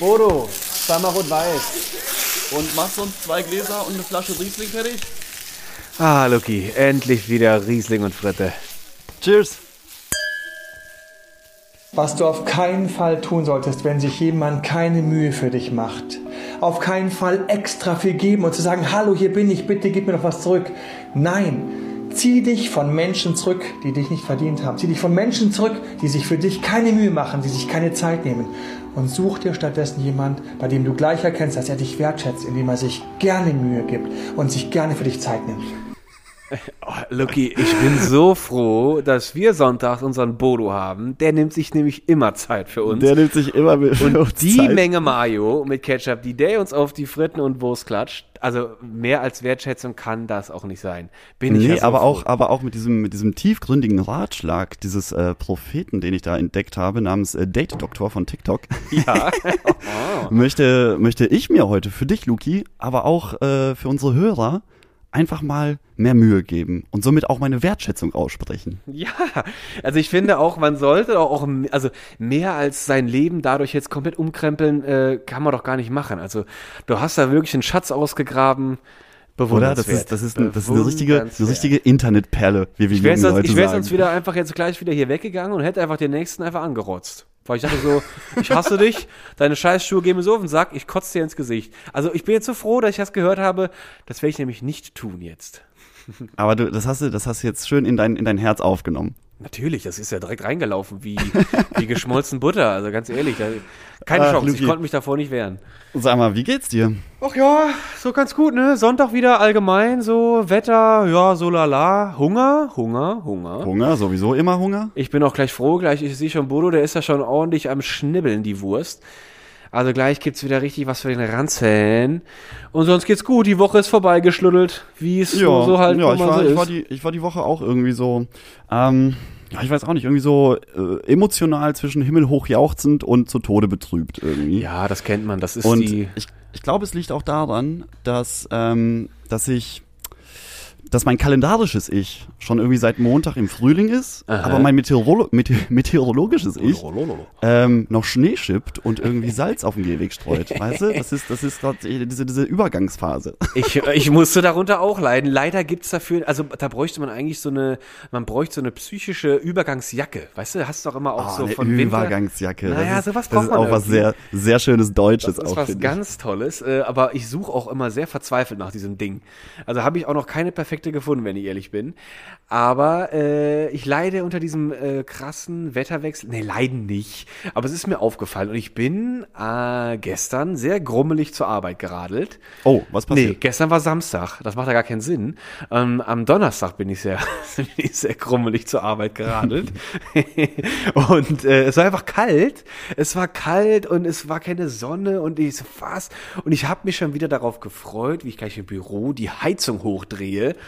Bodo, zweimal rot-weiß. Und machst du uns zwei Gläser und eine Flasche Riesling fertig? Ah, Lucky, endlich wieder Riesling und Fritte. Cheers. Was du auf keinen Fall tun solltest, wenn sich jemand keine Mühe für dich macht. Auf keinen Fall extra viel geben und zu sagen, hallo, hier bin ich, bitte gib mir noch was zurück. Nein, zieh dich von Menschen zurück, die dich nicht verdient haben. Zieh dich von Menschen zurück, die sich für dich keine Mühe machen, die sich keine Zeit nehmen. Und such dir stattdessen jemand, bei dem du gleich erkennst, dass er dich wertschätzt, indem er sich gerne Mühe gibt und sich gerne für dich Zeit nimmt. Oh, Lucky, ich bin so froh, dass wir sonntags unseren Bodo haben. Der nimmt sich nämlich immer Zeit für uns. Der nimmt sich immer mit und die Zeit. Menge Mayo mit Ketchup, die der uns auf die Fritten und Wurst klatscht, also mehr als Wertschätzung kann das auch nicht sein. Bin nee, ich so aber froh. auch, aber auch mit diesem, mit diesem tiefgründigen Ratschlag dieses äh, Propheten, den ich da entdeckt habe, namens äh, Date Doktor von TikTok. Ja. oh. möchte, möchte ich mir heute für dich, Luki, aber auch äh, für unsere Hörer einfach mal mehr Mühe geben und somit auch meine Wertschätzung aussprechen. Ja, also ich finde auch, man sollte auch, also mehr als sein Leben dadurch jetzt komplett umkrempeln, äh, kann man doch gar nicht machen. Also du hast da wirklich einen Schatz ausgegraben. Oder? Das ist, das ist, ein, das ist eine richtige, eine richtige Internetperle, wie wir ich wär sonst, Leute Ich wäre sonst wieder einfach jetzt gleich wieder hier weggegangen und hätte einfach den nächsten einfach angerotzt. Weil ich dachte so, ich hasse dich, deine Scheißschuhe gehen mir so auf den Sack, ich kotze dir ins Gesicht. Also ich bin jetzt so froh, dass ich das gehört habe. Das werde ich nämlich nicht tun jetzt. Aber du, das hast du, das hast du jetzt schön in dein, in dein Herz aufgenommen. Natürlich, das ist ja direkt reingelaufen wie, wie geschmolzen Butter. Also ganz ehrlich, da, keine Ach, Chance. Luki. Ich konnte mich davor nicht wehren. Sag mal, wie geht's dir? Ach ja, so ganz gut, ne? Sonntag wieder allgemein, so Wetter, ja, so lala. Hunger, Hunger, Hunger. Hunger, sowieso immer Hunger. Ich bin auch gleich froh, gleich, ich sehe schon Bodo, der ist ja schon ordentlich am Schnibbeln, die Wurst. Also gleich gibt's wieder richtig was für den Ranzen. Und sonst geht's gut. Die Woche ist vorbeigeschluddelt, wie es ja, so, halt ja, ich war, so ich war die, ich war die Woche auch irgendwie so, ähm, ja, ich weiß auch nicht, irgendwie so äh, emotional zwischen Himmel hoch jauchzend und zu Tode betrübt irgendwie. Ja, das kennt man. Das ist und die. Ich, ich glaube, es liegt auch daran, dass, ähm, dass ich dass mein kalendarisches Ich schon irgendwie seit Montag im Frühling ist, Aha. aber mein Meteorolo Mete meteorologisches Ich ähm, noch Schnee schippt und irgendwie Salz auf den Gehweg streut. Weißt du? Das ist, das ist gerade diese, diese Übergangsphase. Ich, ich musste darunter auch leiden. Leider gibt's dafür, also da bräuchte man eigentlich so eine, man bräuchte so eine psychische Übergangsjacke. Weißt du, hast du doch immer auch oh, so von Winter. Übergangsjacke. Naja, das ist, sowas braucht das ist man auch was sehr, sehr schönes Deutsches. Das ist auch, was ganz Tolles, äh, aber ich suche auch immer sehr verzweifelt nach diesem Ding. Also habe ich auch noch keine perfekte perfekte gefunden, wenn ich ehrlich bin. Aber äh, ich leide unter diesem äh, krassen Wetterwechsel. Nee, leiden nicht. Aber es ist mir aufgefallen. Und ich bin äh, gestern sehr grummelig zur Arbeit geradelt. Oh, was passiert? Nee, gestern war Samstag. Das macht ja gar keinen Sinn. Ähm, am Donnerstag bin ich sehr, bin ich sehr grummelig zur Arbeit geradelt. und äh, es war einfach kalt. Es war kalt und es war keine Sonne. Und ich so, was? Und ich habe mich schon wieder darauf gefreut, wie ich gleich im Büro die Heizung hochdrehe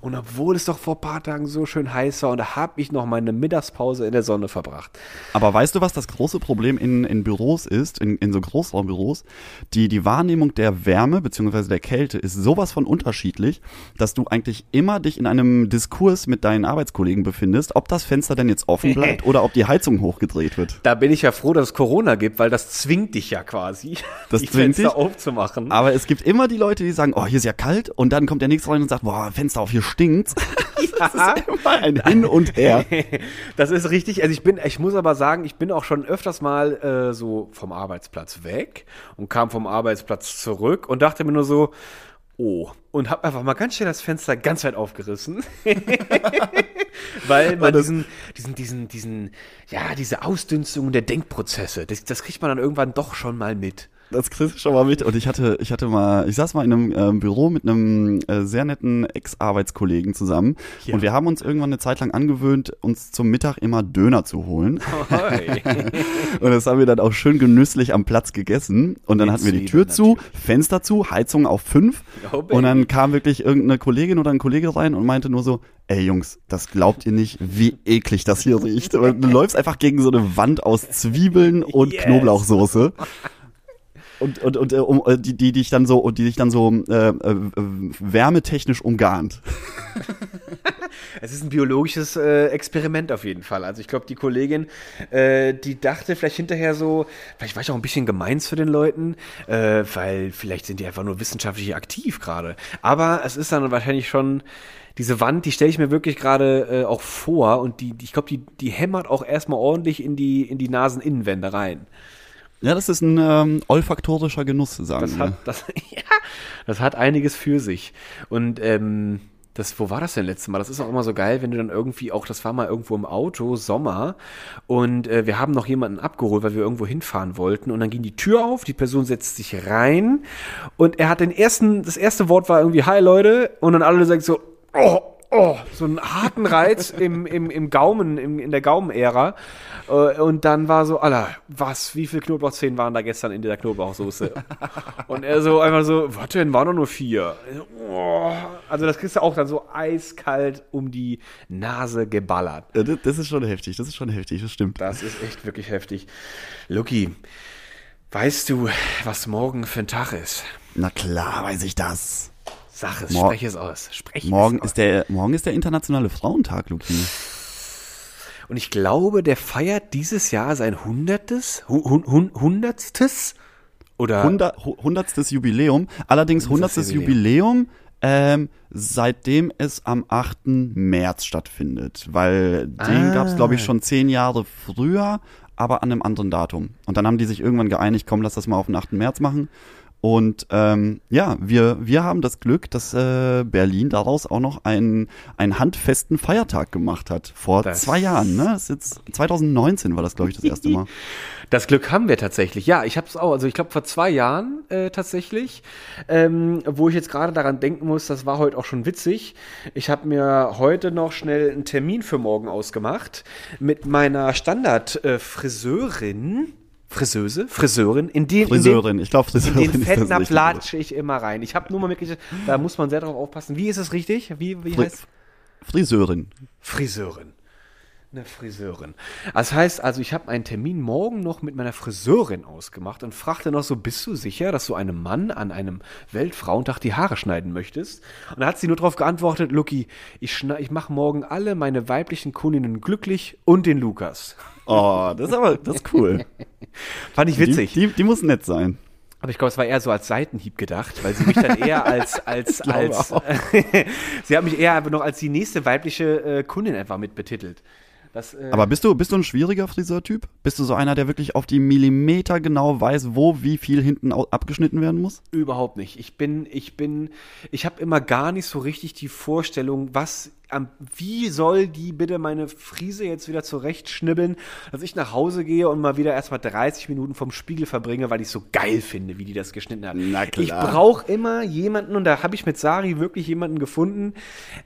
und obwohl es doch vor ein paar Tagen so schön heiß war, und da habe ich noch meine Mittagspause in der Sonne verbracht. Aber weißt du, was das große Problem in, in Büros ist, in, in so Großraumbüros? Die, die Wahrnehmung der Wärme bzw. der Kälte ist sowas von unterschiedlich, dass du eigentlich immer dich in einem Diskurs mit deinen Arbeitskollegen befindest, ob das Fenster denn jetzt offen bleibt oder ob die Heizung hochgedreht wird. Da bin ich ja froh, dass es Corona gibt, weil das zwingt dich ja quasi, das die Fenster dich. aufzumachen. Aber es gibt immer die Leute, die sagen, oh, hier ist ja kalt, und dann kommt der nächste rein und sagt, boah, Fenster auf, hier stinkt's. Ja. Das ist immer ein Hin und Her. Das ist richtig. Also ich bin, ich muss aber sagen, ich bin auch schon öfters mal äh, so vom Arbeitsplatz weg und kam vom Arbeitsplatz zurück und dachte mir nur so, oh, und hab einfach mal ganz schnell das Fenster ganz weit aufgerissen. Weil man diesen, diesen, diesen, diesen, ja, diese Ausdünstung der Denkprozesse, das, das kriegt man dann irgendwann doch schon mal mit das kriegst du schon mal mit. Und ich hatte, ich hatte mal, ich saß mal in einem äh, Büro mit einem äh, sehr netten Ex-Arbeitskollegen zusammen. Ja. Und wir haben uns irgendwann eine Zeit lang angewöhnt, uns zum Mittag immer Döner zu holen. und das haben wir dann auch schön genüsslich am Platz gegessen. Und dann Mit hatten wir die Tür zu, natürlich. Fenster zu, Heizung auf fünf. Oh, und dann kam wirklich irgendeine Kollegin oder ein Kollege rein und meinte nur so, ey Jungs, das glaubt ihr nicht, wie eklig das hier riecht. Du läufst einfach gegen so eine Wand aus Zwiebeln und yes. Knoblauchsoße und und und äh, um, äh, die die dich dann so die dich dann so äh, äh, wärmetechnisch umgarnt. Es ist ein biologisches äh, Experiment auf jeden Fall. Also ich glaube, die Kollegin, äh, die dachte vielleicht hinterher so, vielleicht war ich auch ein bisschen gemein zu den Leuten, äh, weil vielleicht sind die einfach nur wissenschaftlich aktiv gerade. Aber es ist dann wahrscheinlich schon diese Wand, die stelle ich mir wirklich gerade äh, auch vor und die, die ich glaube, die, die hämmert auch erstmal ordentlich in die, in die Naseninnenwände rein. Ja, das ist ein ähm, olfaktorischer Genuss, sagen Das wir. hat, das, ja, das hat einiges für sich. Und ähm, das, wo war das denn letztes Mal? Das ist auch immer so geil, wenn du dann irgendwie auch, das war mal irgendwo im Auto, Sommer, und äh, wir haben noch jemanden abgeholt, weil wir irgendwo hinfahren wollten, und dann ging die Tür auf, die Person setzt sich rein, und er hat den ersten, das erste Wort war irgendwie Hi Leute, und dann alle sagen so, oh, oh, so einen harten Reiz im, im, im Gaumen, im, in der Gaumenära. Äh, Und dann war so, Alter, was, wie viele Knoblauchzehen waren da gestern in der Knoblauchsoße? Und er so einfach so, was denn, waren doch nur vier. Oh, Also das kriegst du auch dann so eiskalt um die Nase geballert. Das ist schon heftig, das ist schon heftig, das stimmt. Das ist echt wirklich heftig. Lucky, weißt du, was morgen für ein Tag ist? Na klar, weiß ich das. Sag es, Mor- sprech es aus. Sprech Morgen es aus. ist der, morgen ist der internationale Frauentag, Luki. Und ich glaube, der feiert dieses Jahr sein hundertes, hu- hun- hun- hundertstes oder Hundert, hu- hundertstes Jubiläum. Allerdings hundertstes Jubiläum, ähm, seitdem es am 8. März stattfindet. Weil den Ah. gab's glaube ich, schon zehn Jahre früher, aber an einem anderen Datum. Und dann haben die sich irgendwann geeinigt, komm, lass das mal auf den 8. März machen. Und ähm, ja, wir, wir haben das Glück, dass äh, Berlin daraus auch noch einen, einen handfesten Feiertag gemacht hat. Vor Das- zwei Jahren, ne? Das ist jetzt 2019 war das, glaube ich, das erste Mal. Das Glück haben wir tatsächlich. Ja, ich habe es auch. Also ich glaube vor zwei Jahren äh, tatsächlich, ähm, wo ich jetzt gerade daran denken muss, das war heute auch schon witzig. Ich habe mir heute noch schnell einen Termin für morgen ausgemacht mit meiner Standard-Friseurin. Friseuse, Friseurin, in den, Friseurin, ich glaube in Friseurin den, in den Fettnapf latsche ich immer rein. Ich habe nur mal mitgekriegt, da muss man sehr darauf aufpassen. Wie ist es richtig? Wie, wie Fri- heißt Friseurin. Friseurin. Eine Friseurin. Das heißt also, ich habe einen Termin morgen noch mit meiner Friseurin ausgemacht und fragte noch so, bist du sicher, dass du einem Mann an einem Weltfrauentag die Haare schneiden möchtest? Und da hat sie nur darauf geantwortet, Lucky, ich, ich mache morgen alle meine weiblichen Kundinnen glücklich und den Lukas. Oh, das ist aber, das ist cool. Fand ich witzig. Die, die, die muss nett sein. Aber ich glaube, es war eher so als Seitenhieb gedacht, weil sie mich dann eher als, als, als, sie hat mich eher einfach noch als die nächste weibliche äh, Kundin einfach mit betitelt. Das, äh, Aber bist du, bist du ein schwieriger Friseurtyp? Bist du so einer, der wirklich auf die Millimeter genau weiß, wo wie viel hinten abgeschnitten werden muss? Überhaupt nicht. Ich bin, ich bin, ich habe immer gar nicht so richtig die Vorstellung, was, wie soll die bitte meine Frise jetzt wieder zurechtschnibbeln, dass ich nach Hause gehe und mal wieder erstmal 30 Minuten vom Spiegel verbringe, weil ich so geil finde, wie die das geschnitten hat. Na klar. Ich brauche immer jemanden, und da habe ich mit Sari wirklich jemanden gefunden,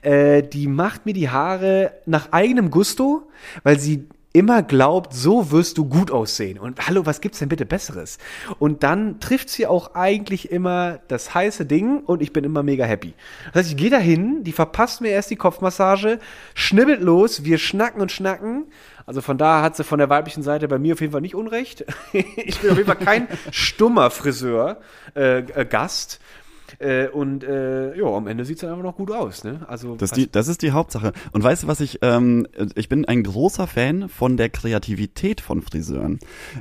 äh, die macht mir die Haare nach eigenem Gusto, weil sie immer glaubt, so wirst du gut aussehen. Und hallo, was gibt's denn bitte Besseres? Und dann trifft sie auch eigentlich immer das heiße Ding und ich bin immer mega happy. Das heißt, ich gehe dahin, die verpasst mir erst die Kopfmassage, schnibbelt los, wir schnacken und schnacken. Also von da hat sie von der weiblichen Seite bei mir auf jeden Fall nicht unrecht. ich bin auf jeden Fall kein stummer Friseur, äh, äh, Gast. Äh, und äh, ja, am Ende sieht's dann einfach noch gut aus. Ne? Also Das, die, das ist die Hauptsache. Und weißt du, was ich, ähm, ich bin ein großer Fan von der Kreativität von Friseuren.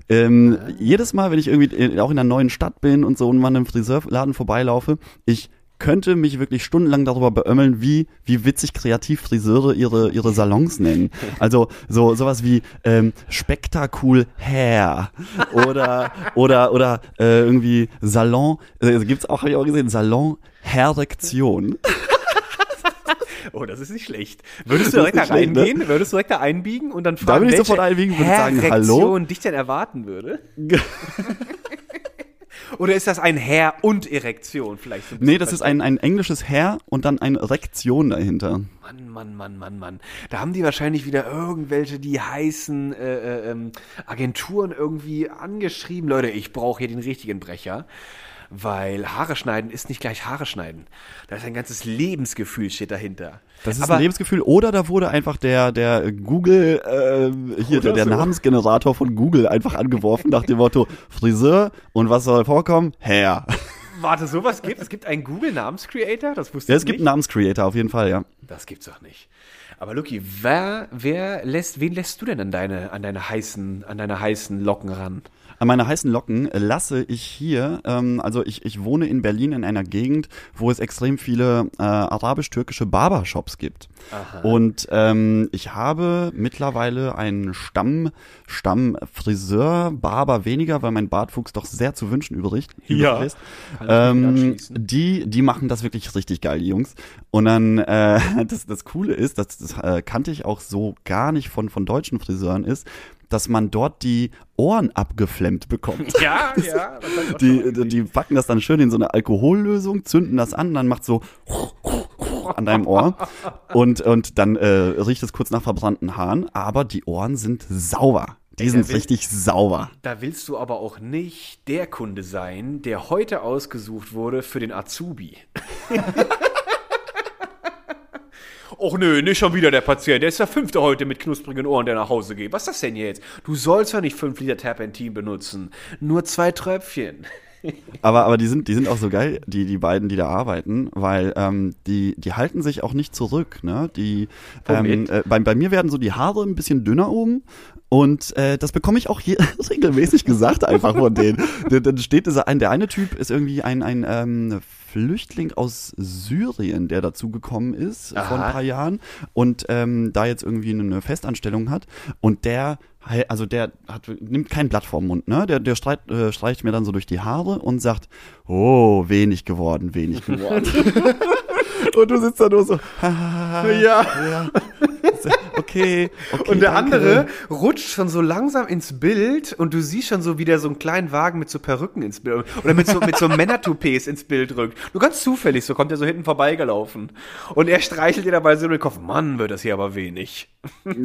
Ähm, Jedes Mal, wenn ich irgendwie auch in einer neuen Stadt bin und so und mal in einem Friseurladen vorbeilaufe, ich könnte mich wirklich stundenlang darüber beömmeln, wie, wie witzig kreativ Friseure ihre, ihre Salons nennen. Also so sowas wie ähm, spektakul Hair oder oder oder äh, irgendwie Salon, äh, gibt's auch, habe ich auch gesehen, Salon Herrektion. Oh, das ist nicht schlecht. Würdest du direkt da nicht schlecht, ne? reingehen? Würdest du direkt da einbiegen und dann fragen, würde ich sofort einbiegen, würde sagen, hallo? dich denn erwarten würde? Oder ist das ein Herr und Erektion vielleicht? So ein Nee, das ist ein, ein englisches Herr und dann eine Rektion dahinter. Mann, Mann, Mann, Mann, Mann. Da haben die wahrscheinlich wieder irgendwelche, die heißen äh, äh, ähm, Agenturen irgendwie angeschrieben. Leute, ich brauche hier den richtigen Brecher. Weil Haare schneiden ist nicht gleich Haare schneiden. Da ist ein ganzes Lebensgefühl steht dahinter. Das ist Aber- ein Lebensgefühl. Oder da wurde einfach der, der Google, äh, hier, der, der so. Namensgenerator von Google einfach angeworfen nach dem Motto Friseur und was soll vorkommen? Herr. Warte, sowas gibt es? gibt einen Google-Namenscreator? Das wusste Ja, ich es gibt einen nicht. Namenscreator auf jeden Fall, ja. Das gibt's doch nicht. Aber Luki, wer, wer lässt, wen lässt du denn an deine, an deine heißen, an deine heißen Locken ran? An meine heißen Locken lasse ich hier, ähm, also ich, ich wohne in Berlin in einer Gegend, wo es extrem viele äh, arabisch-türkische Barbershops gibt. Und ähm, ich habe mittlerweile einen Stamm, Stamm Friseur, Barber weniger, weil mein Bartwuchs doch sehr zu wünschen übrig, Ja. ist. Ähm, die, die machen das wirklich richtig geil, die Jungs. Und dann, äh, das, das Coole ist, das, das äh, kannte ich auch so gar nicht von, von deutschen Friseuren, ist, dass man dort die Ohren abgeflemmt bekommt. Ja, ja. Die, die packen das dann schön in so eine Alkohollösung, zünden das an, dann macht so an deinem Ohr und, und dann äh, riecht es kurz nach verbrannten Haaren, aber die Ohren sind sauber. Die sind will- richtig sauber. Da willst du aber auch nicht der Kunde sein, der heute ausgesucht wurde für den Azubi. Och nö, nicht schon wieder der Patient. Der ist der fünfte heute mit knusprigen Ohren, der nach Hause geht. Was ist das denn jetzt? Du sollst ja nicht fünf Liter Terpentin benutzen. Nur zwei Tröpfchen. Aber, aber die sind, die sind auch so geil, die, die beiden, die da arbeiten, weil ähm, die, die halten sich auch nicht zurück. Ne? Die, ähm, äh, bei, bei mir werden so die Haare ein bisschen dünner oben und äh, das bekomme ich auch hier regelmäßig gesagt einfach von denen. Dann- Dann steht dieser ein, der eine Typ ist irgendwie ein, ein ähm, Flüchtling aus Syrien, der dazugekommen ist vor Aha. ein paar Jahren und ähm, da jetzt irgendwie eine Festanstellung hat und der also der hat, nimmt kein Blatt vorm Mund, ne? Der, der streit, äh, streicht mir dann so durch die Haare und sagt, oh, wenig geworden, wenig geworden. und du sitzt da nur so, ja, ja. Okay, okay. Und der danke. andere rutscht schon so langsam ins Bild und du siehst schon so, wie der so einen kleinen Wagen mit so Perücken ins Bild oder mit so, mit so Männertoupets ins Bild rückt. Nur ganz zufällig, so kommt er so hinten vorbeigelaufen. Und er streichelt dir dabei so über den Kopf. Mann, wird das hier aber wenig.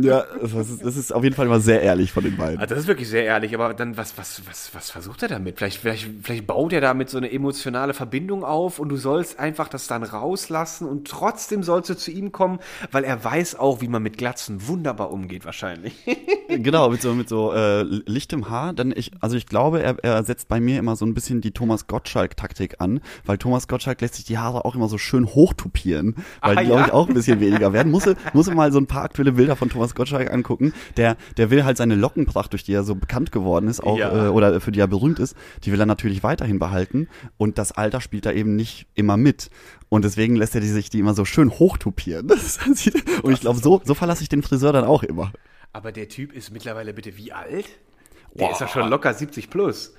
Ja, das ist, das ist auf jeden Fall mal sehr ehrlich von den beiden. Also das ist wirklich sehr ehrlich, aber dann, was, was, was, was versucht er damit? Vielleicht, vielleicht, vielleicht baut er damit so eine emotionale Verbindung auf und du sollst einfach das dann rauslassen und trotzdem sollst du zu ihm kommen, weil er weiß auch, wie man mit Glatzen wunderbar umgeht, wahrscheinlich. Genau, mit so, mit so äh, lichtem Haar. Dann ich, also ich glaube, er, er setzt bei mir immer so ein bisschen die Thomas Gottschalk-Taktik an, weil Thomas Gottschalk lässt sich die Haare auch immer so schön hochtupieren, weil Ah, die, glaube ja? ich, auch ein bisschen weniger werden. Muss, muss mal so ein paar aktuelle Bilder von Thomas Gottschalk angucken. Der, der will halt seine Lockenpracht, durch die er so bekannt geworden ist, auch, Ja. äh, oder für die er berühmt ist, die will er natürlich weiterhin behalten. Und das Alter spielt da eben nicht immer mit. Und deswegen lässt er die sich die immer so schön hochtupieren. Und ich glaube, so, so verlasse ich den Friseur dann auch immer. Aber der Typ ist mittlerweile bitte wie alt? Der Boah. ist doch schon locker 70 plus.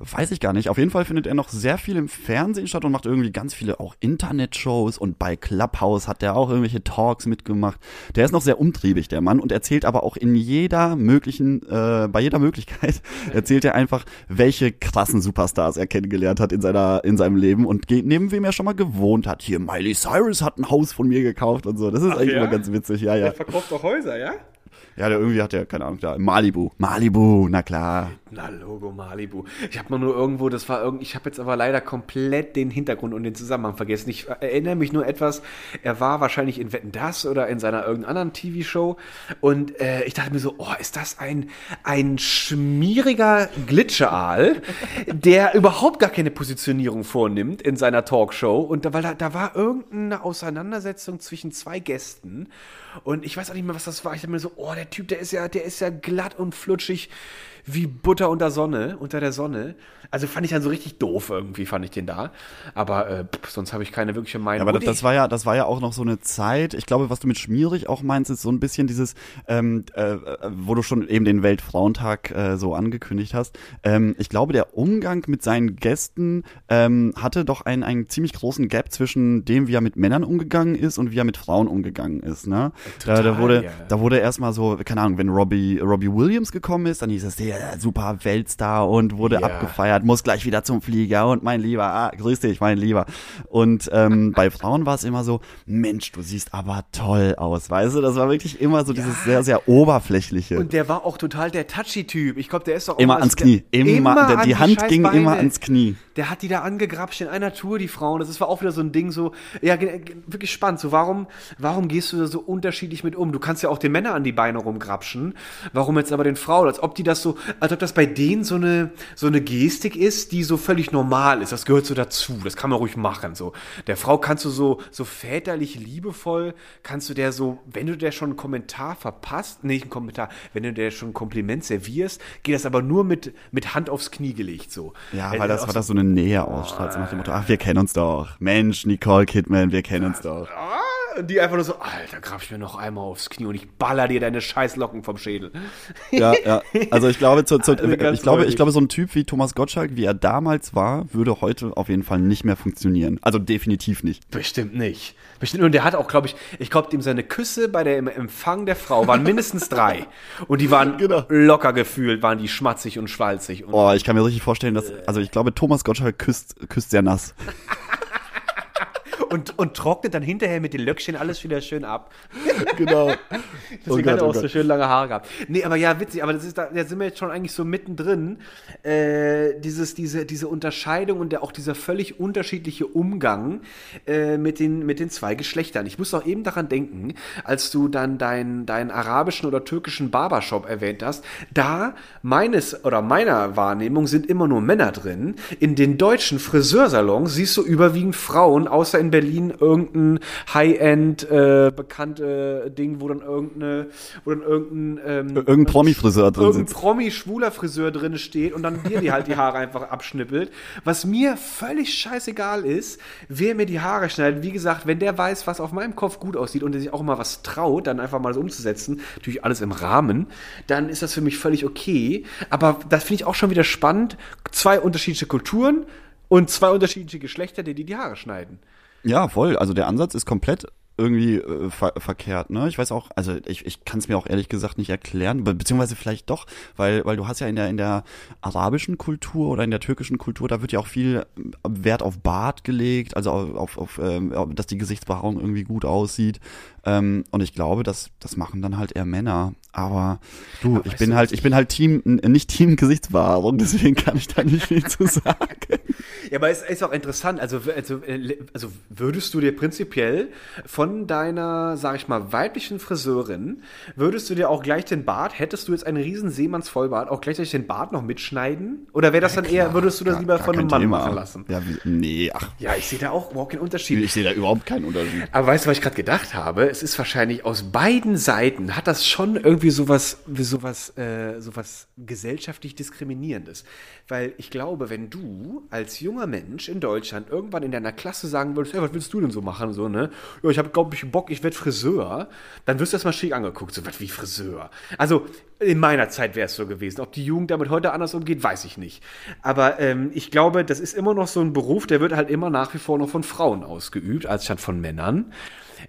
Weiß ich gar nicht. Auf jeden Fall findet er noch sehr viel im Fernsehen statt und macht irgendwie ganz viele auch Internetshows und bei Clubhouse hat er auch irgendwelche Talks mitgemacht. Der ist noch sehr umtriebig, der Mann, und erzählt aber auch in jeder möglichen, äh, bei jeder Möglichkeit erzählt er einfach, welche krassen Superstars er kennengelernt hat in seiner, in seinem Leben und neben wem er schon mal gewohnt hat. Hier, Miley Cyrus hat ein Haus von mir gekauft und so. Das ist eigentlich ja? immer ganz witzig, ja, ja. verkauft doch Häuser, ja? Ja, der irgendwie hat der, keine Ahnung, da, Malibu. Malibu, na klar. Na, Logo Malibu. Ich habe mal nur irgendwo, das war irgend, ich habe jetzt aber leider komplett den Hintergrund und den Zusammenhang vergessen. Ich erinnere mich nur etwas, er war wahrscheinlich in Wetten Das oder in seiner irgendeiner anderen TV-Show und äh, ich dachte mir so, oh, ist das ein, ein schmieriger Glitscheaal, der überhaupt gar keine Positionierung vornimmt in seiner Talkshow und da, weil da, da war irgendeine Auseinandersetzung zwischen zwei Gästen und ich weiß auch nicht mehr, was das war. Ich dachte mir so, oh, der Typ, der ist ja, der ist ja glatt und flutschig wie Butter unter Sonne, unter der Sonne. Also fand ich dann so richtig doof irgendwie, fand ich den da. Aber äh, pff, sonst habe ich keine wirkliche Meinung. Ja, aber das, war ja, das war ja auch noch so eine Zeit. Ich glaube, was du mit schmierig auch meinst, ist so ein bisschen dieses, ähm, äh, wo du schon eben den Weltfrauentag äh, so angekündigt hast. Ähm, ich glaube, der Umgang mit seinen Gästen ähm, hatte doch einen, einen ziemlich großen Gap zwischen dem, wie er mit Männern umgegangen ist und wie er mit Frauen umgegangen ist. Ne? da, da Total, wurde, ja. da wurde erstmal so, keine Ahnung, wenn Robbie, Robbie Williams gekommen ist, dann hieß es, der super Weltstar und wurde Ja. abgefeiert, muss gleich wieder zum Flieger und mein Lieber, ah, grüß dich, mein Lieber. Und ähm, bei Frauen war es immer so, Mensch, du siehst aber toll aus, weißt du? Das war wirklich immer so dieses sehr, sehr oberflächliche. Und der war auch total der Touchy-Typ. Ich glaube, der ist doch auch immer ans Knie, immer, der, an die Hand ging Beine. immer ans Knie. Der hat die da angegrapscht in einer Tour, die Frauen. Das war auch wieder so ein Ding, so, ja, wirklich spannend. So, warum, warum gehst du da so unterschiedlich mit um? Du kannst ja auch den Männern an die Beine rumgrapschen. Warum jetzt aber den Frauen? Als ob die das so, als ob das bei denen so eine, so eine Gestik ist, die so völlig normal ist. Das gehört so dazu. Das kann man ruhig machen. So, der Frau kannst du so, so väterlich liebevoll, kannst du der so, wenn du der schon einen Kommentar verpasst, nicht einen Kommentar, wenn du der schon ein Kompliment servierst, geht das aber nur mit, mit Hand aufs Knie gelegt, so. Ja, Äh, weil das, aus- weil das so eine Nähe ausstrahlt. So nach dem Motto, ach, wir kennen uns doch. Mensch, Nicole Kidman, wir kennen uns doch. Ah, und die einfach nur so, Alter, grab ich mir noch einmal aufs Knie und ich baller dir deine scheiß Locken vom Schädel. Ja, ja. Also ich glaube, zu, zu, Also ich glaube, ich glaube, so ein Typ wie Thomas Gottschalk, wie er damals war, würde heute auf jeden Fall nicht mehr funktionieren. Also definitiv nicht. Bestimmt nicht. Bestimmt. Und der hat auch, glaube ich, ich glaube, dem seine Küsse bei der im Empfang der Frau waren mindestens drei. Und die waren Genau. locker gefühlt, waren die schmatzig und schwalzig. Und Boah, ich kann mir richtig vorstellen, dass, also ich glaube, Thomas Gottschalk küsst, küsst sehr nass. und, und trocknet dann hinterher mit den Löckchen alles wieder schön ab. Genau. Deswegen hat er auch so schön lange Haare gehabt. Nee, aber ja, witzig, aber das ist, da, da sind wir jetzt schon eigentlich so mittendrin. Äh, dieses, diese, diese Unterscheidung und der, auch dieser völlig unterschiedliche Umgang äh, mit, den, mit den zwei Geschlechtern. Ich muss auch eben daran denken, als du dann deinen deinen arabischen oder türkischen Barbershop erwähnt hast, da meines oder meiner Wahrnehmung sind immer nur Männer drin. In den deutschen Friseursalons siehst du überwiegend Frauen, außer in Berlin irgendein High-End äh, bekannte Ding, wo dann irgendeine, wo dann irgendein ähm, Irgendein Promi-Friseur drin irgendein sitzt. Promi-schwuler Friseur drin steht und dann dir die halt die Haare einfach abschnippelt. Was mir völlig scheißegal ist, wer mir die Haare schneidet. Wie gesagt, wenn der weiß, was auf meinem Kopf gut aussieht und der sich auch mal was traut, dann einfach mal so umzusetzen, natürlich alles im Rahmen, dann ist das für mich völlig okay. Aber das finde ich auch schon wieder spannend. Zwei unterschiedliche Kulturen und zwei unterschiedliche Geschlechter, die die, die Haare schneiden. Ja, voll. Also der Ansatz ist komplett irgendwie äh, ver verkehrt, ne? Ich weiß auch, also ich, ich kann es mir auch ehrlich gesagt nicht erklären, be beziehungsweise vielleicht doch, weil weil du hast ja in der in der arabischen Kultur oder in der türkischen Kultur, da wird ja auch viel Wert auf Bart gelegt, also auf, auf, auf ähm, dass die Gesichtsbehaarung irgendwie gut aussieht. Ähm, und ich glaube, das das machen dann halt eher Männer. Aber du, ich weißt bin halt ich bin halt Team nicht Team Gesichtsbehaarung, deswegen kann ich da nicht viel zu sagen. Ja, aber es ist auch interessant. Also, also, äh, also würdest du dir prinzipiell von deiner, sag ich mal, weiblichen Friseurin, würdest du dir auch gleich den Bart, hättest du jetzt einen riesen Seemannsvollbart, auch gleichzeitig den Bart noch mitschneiden? Oder wäre das dann eher, würdest du das lieber von einem Mann Thema. machen lassen? Ja, wie, nee, ach, Ja, ich sehe da auch überhaupt keinen Unterschied. ich sehe da überhaupt keinen Unterschied. Aber weißt du, was ich gerade gedacht habe? Es ist wahrscheinlich aus beiden Seiten hat das schon irgendwie sowas, sowas, äh, sowas gesellschaftlich diskriminierendes. Weil ich glaube, wenn du als junger Mensch in Deutschland irgendwann in deiner Klasse sagen würdest, hey, was willst du denn so machen, so ne? Ja, ich habe glaube ich Bock, ich werde Friseur, dann wirst du erstmal schick angeguckt, so was wie Friseur. Also in meiner Zeit wäre es so gewesen. Ob die Jugend damit heute anders umgeht, weiß ich nicht. Aber ähm, ich glaube, das ist immer noch so ein Beruf, der wird halt immer nach wie vor noch von Frauen ausgeübt, als statt von Männern.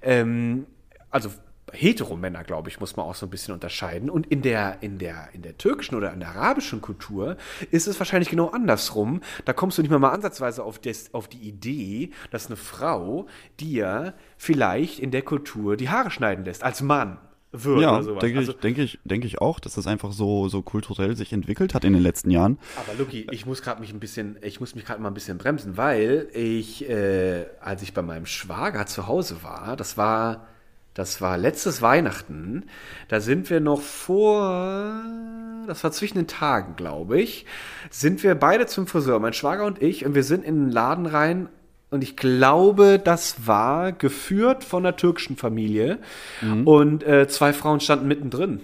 Ähm, also Heteromänner, glaube ich, muss man auch so ein bisschen unterscheiden. Und in der, in der, in der türkischen oder in der arabischen Kultur ist es wahrscheinlich genau andersrum. Da kommst du nicht mal, mal ansatzweise auf, des, auf die Idee, dass eine Frau dir vielleicht in der Kultur die Haare schneiden lässt, als Mann. Würde Ja, denke also, ich, denke ich, denke ich auch, dass das einfach so, so kulturell sich entwickelt hat in den letzten Jahren. Aber Luki, ich muss gerade mich ein bisschen, ich muss mich gerade mal ein bisschen bremsen, weil ich, äh, als ich bei meinem Schwager zu Hause war, das war, das war letztes Weihnachten, da sind wir noch vor, das war zwischen den Tagen, glaube ich, sind wir beide zum Friseur, mein Schwager und ich, und wir sind in den Laden rein. Und ich glaube, das war geführt von einer türkischen Familie. Und äh, zwei Frauen standen mittendrin.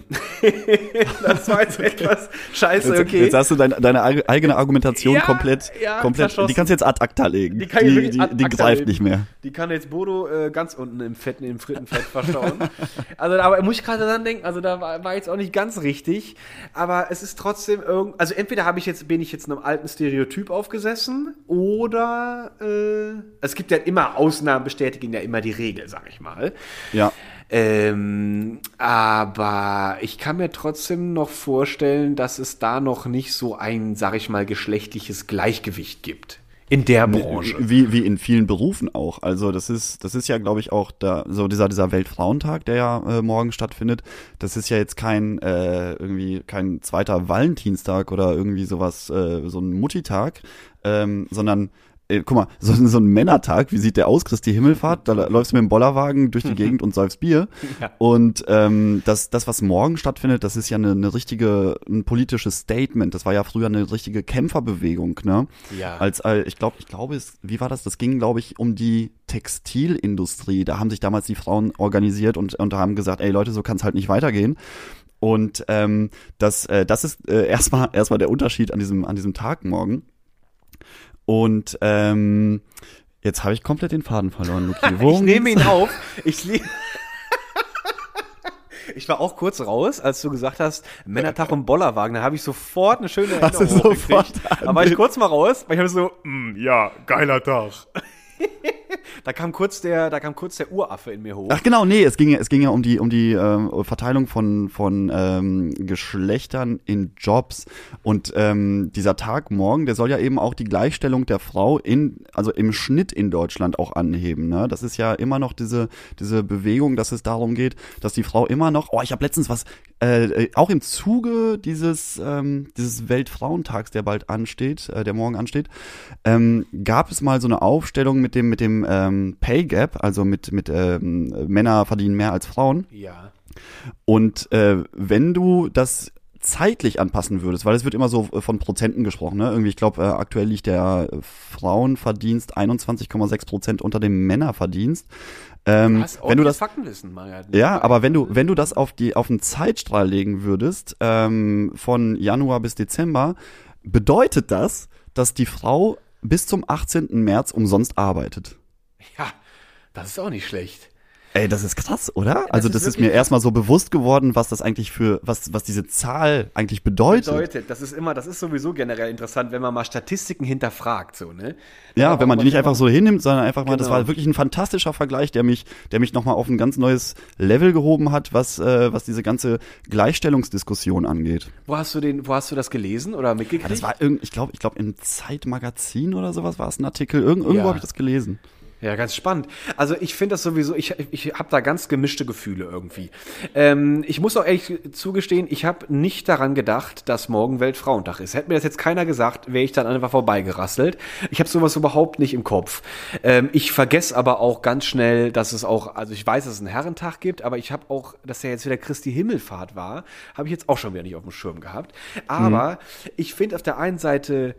das war jetzt etwas scheiße, Jetzt, okay. jetzt hast du dein, deine eig- eigene Argumentation Ja, komplett, ja, komplett, die kannst du jetzt ad acta legen. Die kann die, die, ad die greift legen. nicht mehr. Die kann jetzt Bodo äh, ganz unten im Fetten, im Frittenfett verstauen. also, aber muss ich gerade dran denken, also da war, war jetzt auch nicht ganz richtig, aber es ist trotzdem irgend, also entweder habe ich jetzt, bin ich jetzt einem alten Stereotyp aufgesessen oder äh, es gibt ja immer Ausnahmen bestätigen ja immer die Regel, sag ich mal. Ja. Ähm, aber ich kann mir trotzdem noch vorstellen, dass es da noch nicht so ein, sag ich mal, geschlechtliches Gleichgewicht gibt. In der Branche. Wie, wie in vielen Berufen auch. Also das ist, das ist ja, glaube ich, auch da, so dieser, dieser Weltfrauentag, der ja äh, morgen stattfindet. Das ist ja jetzt kein, äh, irgendwie, kein zweiter Valentinstag oder irgendwie sowas, äh, so ein Muttitag, ähm, sondern ey, guck mal, so, so ein Männertag, wie sieht der aus? Christi Himmelfahrt, da läufst du mit dem Bollerwagen durch die Gegend und säufst Bier. Ja. Und ähm, das, das, was morgen stattfindet, das ist ja eine, eine richtige, ein politisches Statement. Das war ja früher eine richtige Kämpferbewegung, ne? Ja. Als, äh, ich glaube, ich glaube, es, wie war das? Das ging, glaube ich, um die Textilindustrie. Da haben sich damals die Frauen organisiert und, und haben gesagt, ey Leute, so kann es halt nicht weitergehen. Und ähm, das, äh, das ist äh, erstmal erstmal der Unterschied an diesem an diesem Tag morgen. Und ähm, jetzt habe ich komplett den Faden verloren, Luki. Ich nehme ihn auf. Ich, lie- ich war auch kurz raus, als du gesagt hast, Männertag und Bollerwagen. Da habe ich sofort eine schöne Erinnerung sofort Da war ich kurz mal raus, weil ich habe so, mm, ja, geiler Tag. da kam kurz der, da kam kurz der Uraffe in mir hoch. Ach genau, nee, es ging ja, es ging ja um die um die ähm, Verteilung von von ähm, Geschlechtern in Jobs und ähm, dieser Tag morgen, der soll ja eben auch die Gleichstellung der Frau in also im Schnitt in Deutschland auch anheben. Ne? Das ist ja immer noch diese diese Bewegung, dass es darum geht, dass die Frau immer noch. Oh, ich habe letztens was äh, äh, auch im Zuge dieses ähm, dieses Weltfrauentags, der bald ansteht, äh, der morgen ansteht, ähm, gab es mal so eine Aufstellung mit dem mit dem ähm, Pay Gap, also mit mit ähm, Männer verdienen mehr als Frauen. Ja. Und äh, wenn du das zeitlich anpassen würdest, weil es wird immer so äh, von Prozenten gesprochen, ne? Irgendwie, ich glaube, äh, aktuell liegt der äh, Frauenverdienst 21,6 Prozent unter dem Männerverdienst. Ähm, Was? wenn du das Faktenwissen, Marian. ja, aber wenn du, wenn du das auf die, auf einen Zeitstrahl legen würdest, ähm, von Januar bis Dezember, bedeutet das, dass die Frau bis zum 18. März umsonst arbeitet. Ja, das ist auch nicht schlecht. Ey, das ist krass, oder? also ist das ist wirklich mir erstmal so bewusst geworden, was das eigentlich für, was, was diese Zahl eigentlich bedeutet. Bedeutet, das ist immer, das ist sowieso generell interessant, wenn man mal Statistiken hinterfragt, so, ne? Ja, Aber wenn man die nicht einfach so hinnimmt, sondern einfach mal, das Genau. war wirklich ein fantastischer Vergleich, der mich, der mich nochmal auf ein ganz neues Level gehoben hat, was, äh, was diese ganze Gleichstellungsdiskussion angeht. Wo hast du den, wo hast du das gelesen oder mitgekriegt? Ja, das war irgend, ich glaube, ich glaube im Zeitmagazin oder sowas war es ein Artikel. Irgend, irgendwo Ja. habe ich das gelesen. Ja, ganz spannend. Also ich finde das sowieso, ich, ich habe da ganz gemischte Gefühle irgendwie. Ähm, ich muss auch ehrlich zugestehen, ich habe nicht daran gedacht, dass morgen Weltfrauentag ist. Hätte mir das jetzt keiner gesagt, wäre ich dann einfach vorbeigerasselt. Ich habe sowas überhaupt nicht im Kopf. Ähm, ich vergesse aber auch ganz schnell, dass es auch, also ich weiß, dass es einen Herrentag gibt, aber ich habe auch, dass ja jetzt wieder Christi Himmelfahrt war, habe ich jetzt auch schon wieder nicht auf dem Schirm gehabt. Aber ich finde auf der einen Seite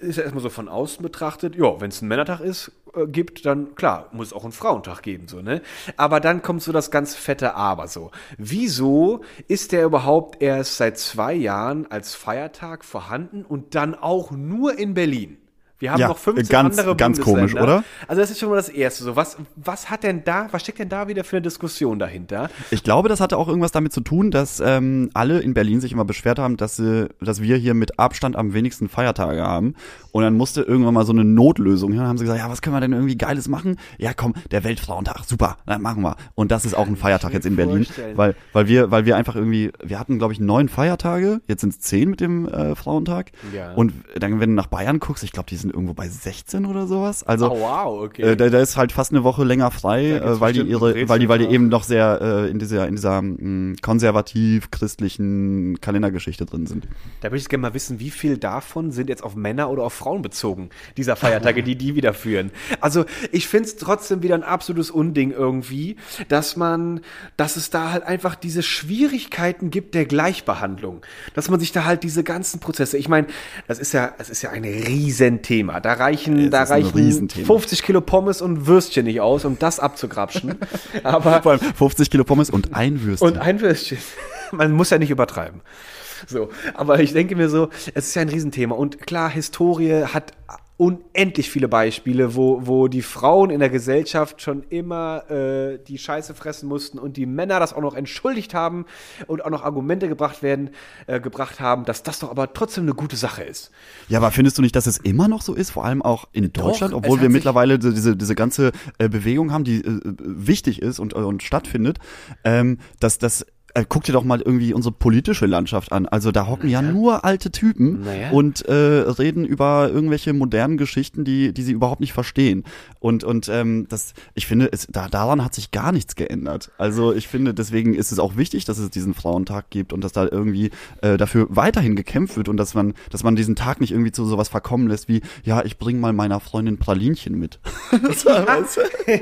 ist ja erstmal so von außen betrachtet, ja, wenn es einen Männertag ist, äh, gibt, dann klar, muss es auch einen Frauentag geben, so, ne? Aber dann kommt so das ganz fette Aber so. Wieso ist der überhaupt erst seit zwei Jahren als Feiertag vorhanden und dann auch nur in Berlin? Wir haben Ja, noch 15 ganz- andere ganz komisch, oder? Also das ist schon mal das Erste. So, was, was hat denn da, was steckt denn da wieder für eine Diskussion dahinter? Ich glaube, das hatte auch irgendwas damit zu tun, dass ähm, alle in Berlin sich immer beschwert haben, dass, sie, dass wir hier mit Abstand am wenigsten Feiertage haben. Und dann musste irgendwann mal so eine Notlösung her. Dann haben sie gesagt, ja, was können wir denn irgendwie Geiles machen? Ja, komm, der Weltfrauentag, super, dann machen wir. Und das ist auch ein Feiertag jetzt in Berlin, vorstellen. weil, weil wir, weil wir einfach irgendwie, wir hatten glaube ich neun Feiertage, jetzt sind es zehn mit dem äh, Frauentag. Ja. Und dann, wenn du nach Bayern guckst, ich glaube, die sind irgendwo bei 16 oder sowas. Also Oh, wow, okay. äh, da, da ist halt fast eine Woche länger frei, äh, weil die ihre, einen weil die, weil die eben noch sehr äh, in dieser in dieser mh, konservativ-christlichen Kalendergeschichte drin sind. Da würde ich gerne mal wissen, wie viel davon sind jetzt auf Männer oder auf Frauen bezogen, dieser Feiertage, die die wieder führen. Also ich finde es trotzdem wieder ein absolutes Unding irgendwie, dass man, dass es da halt einfach diese Schwierigkeiten gibt der Gleichbehandlung. Dass man sich da halt diese ganzen Prozesse, ich meine, das ist ja, es ist ja ein Riesenthema. Da reichen, da reichen Riesenthema. 50 Kilo Pommes und Würstchen nicht aus, um das abzugrapschen. Aber Vor allem 50 Kilo Pommes und ein Würstchen. und ein Würstchen. Man muss ja nicht übertreiben. So, aber ich denke mir so, es ist ja ein Riesenthema. Und klar, Historie hat unendlich viele Beispiele, wo, wo die Frauen in der Gesellschaft schon immer äh, die Scheiße fressen mussten und die Männer das auch noch entschuldigt haben und auch noch Argumente gebracht werden, äh, gebracht haben, dass das doch aber trotzdem eine gute Sache ist. ja, aber findest du nicht, dass es immer noch so ist, vor allem auch in Deutschland, es obwohl wir mittlerweile diese diese ganze äh, Bewegung haben, die äh, wichtig ist und und stattfindet, ähm, dass das äh, guck dir doch mal irgendwie unsere politische Landschaft an. Also da hocken ja nur alte Typen Naja. und äh, reden über irgendwelche modernen Geschichten, die, die sie überhaupt nicht verstehen. Und, und ähm, das, ich finde, es, da, daran hat sich gar nichts geändert. Also ich finde, deswegen ist es auch wichtig, dass es diesen Frauentag gibt und dass da irgendwie äh, dafür weiterhin gekämpft wird und dass man, dass man diesen Tag nicht irgendwie zu sowas verkommen lässt wie, ja, ich bring mal meiner Freundin Pralinchen mit. das war, du?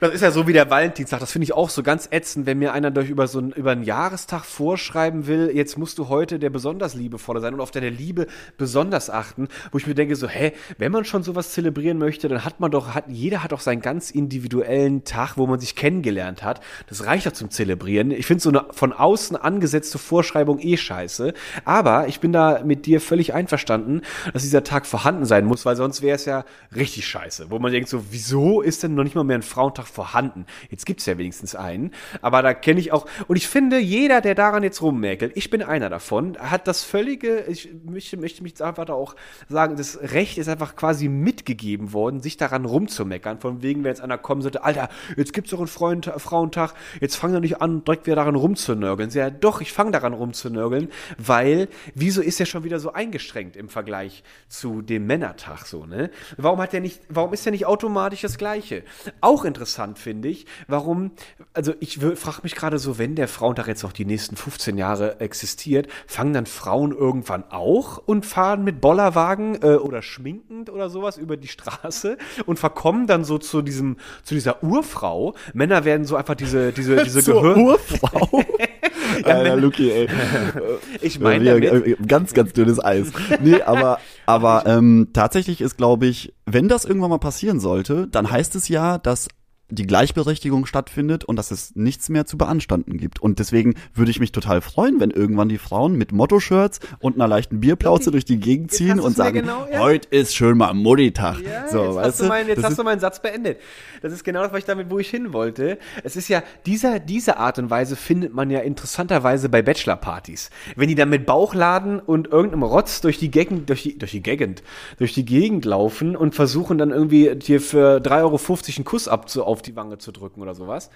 Das ist ja so wie der Valentinstag. Das finde ich auch so ganz ätzend, wenn mir einer durch über so einen, über einen Jahrestag vorschreiben will, jetzt musst du heute der besonders liebevolle sein und auf deine Liebe besonders achten, wo ich mir denke so, hä, wenn man schon sowas zelebrieren möchte, dann hat man doch, hat, jeder hat doch seinen ganz individuellen Tag, wo man sich kennengelernt hat. Das reicht doch zum Zelebrieren. Ich finde so eine von außen angesetzte Vorschreibung eh scheiße. Aber ich bin da mit dir völlig einverstanden, dass dieser Tag vorhanden sein muss, weil sonst wäre es ja richtig scheiße. Wo man denkt so, wieso ist denn noch nicht mal mehr ein Frauentag vorhanden? Jetzt gibt's ja wenigstens einen. Aber da kenne ich auch, und ich finde, jeder, der daran jetzt rummäkelt, ich bin einer davon, hat das völlige, ich möchte, möchte mich einfach da auch sagen, das Recht ist einfach quasi mitgegeben worden, sich daran rumzumeckern. Von wegen, wenn jetzt einer kommen sollte, Alter, jetzt gibt's doch einen Freund, Frauentag, jetzt fang doch nicht an, direkt wieder daran rumzunörgeln. Ja, doch, ich fange daran rumzunörgeln, weil, wieso ist er schon wieder so eingeschränkt im Vergleich zu dem Männertag so, ne? Warum hat der nicht, warum ist der nicht automatisch das Gleiche? Auch interessant finde ich, warum, also ich frage mich gerade so, wenn der Frauentag jetzt noch die nächsten 15 Jahre existiert, fangen dann Frauen irgendwann auch und fahren mit Bollerwagen äh, oder schminkend oder sowas über die Straße und verkommen dann so zu diesem, zu dieser Urfrau. Männer werden so einfach diese, diese, diese Gehör. Urfrau. Alter, Luki, ey. Ich meine Ja, äh, ganz, ganz dünnes Eis. Nee, aber, aber ähm, tatsächlich ist, glaube ich, wenn das irgendwann mal passieren sollte, dann heißt es ja, dass die Gleichberechtigung stattfindet und dass es nichts mehr zu beanstanden gibt. Und deswegen würde ich mich total freuen, wenn irgendwann die Frauen mit Motto-Shirts und einer leichten Bierplauze durch die Gegend ziehen und sagen, genau, ja. heute ist schon mal Mutti-Tag. Ja, so, jetzt weißt hast, du, mein, jetzt hast du meinen Satz beendet. Das ist genau das, was ich damit, wo ich hin wollte. Es ist ja, dieser, diese Art und Weise findet man ja interessanterweise bei Bachelorpartys. Wenn die dann mit Bauchladen und irgendeinem Rotz durch die Gegend, durch die, durch die Gegend, durch die Gegend laufen und versuchen dann irgendwie dir für 3,50 Euro einen Kuss ab zu, auf die Wange zu drücken oder sowas.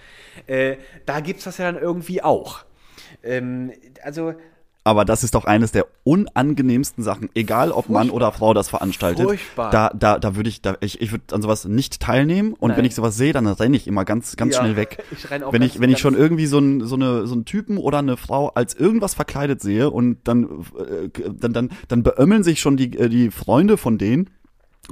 Äh, da gibt's das ja dann irgendwie auch. Ähm, also, Aber das ist doch eines der unangenehmsten Sachen, egal ob Mann oder Frau das veranstaltet. Furchtbar. Da, da, da würde ich, da, ich, ich würde an sowas nicht teilnehmen und Nein. wenn ich sowas sehe, dann renne ich immer ganz, ganz Ja, schnell weg. ich renn auch wenn ganz- ich, wenn ich schon irgendwie so einen, so eine, so einen Typen oder eine Frau als irgendwas verkleidet sehe und dann, äh, dann, dann, dann beömmeln sich schon die, äh, die Freunde von denen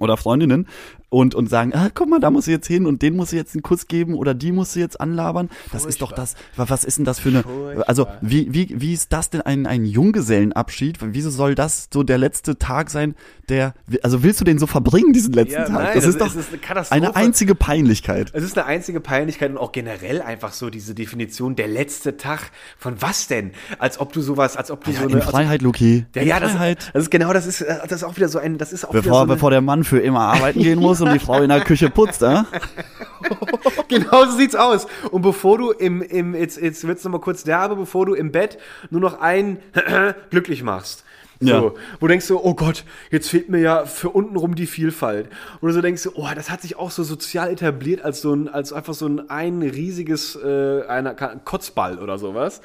oder Freundinnen und, und sagen, ah, guck mal, da muss sie jetzt hin und den muss sie jetzt einen Kuss geben oder die muss sie jetzt anlabern. Das ist doch das, wa- was ist denn das für eine, Furchtbar. also wie, wie, wie ist das denn ein, ein Junggesellenabschied? Wieso soll das so der letzte Tag sein, der, also willst du den so verbringen, diesen letzten Ja, Tag? nein, das das ist doch ist- eine Katastrophe. eine einzige Peinlichkeit. Es ist eine einzige Peinlichkeit und auch generell einfach so diese Definition, der letzte Tag von was denn? Als ob du sowas, als ob du Ja, so in eine. Freiheit, Luki. ja, in ja, das, Freiheit. das ist genau, das ist, äh, das ist auch wieder so ein, das ist auch wieder Bevor, so eine, bevor der Mann für immer arbeiten gehen muss und die Frau in der Küche putzt, äh? Genau so sieht's aus. Und bevor du im, im jetzt, jetzt wird's nochmal kurz derbe, bevor du im Bett nur noch einen glücklich machst. So, Ja. wo du denkst du, oh Gott, jetzt fehlt mir ja für untenrum die Vielfalt. Wo du so denkst, oh, das hat sich auch so sozial etabliert als so ein, als einfach so ein, ein riesiges, äh, einer, Kotzball oder sowas.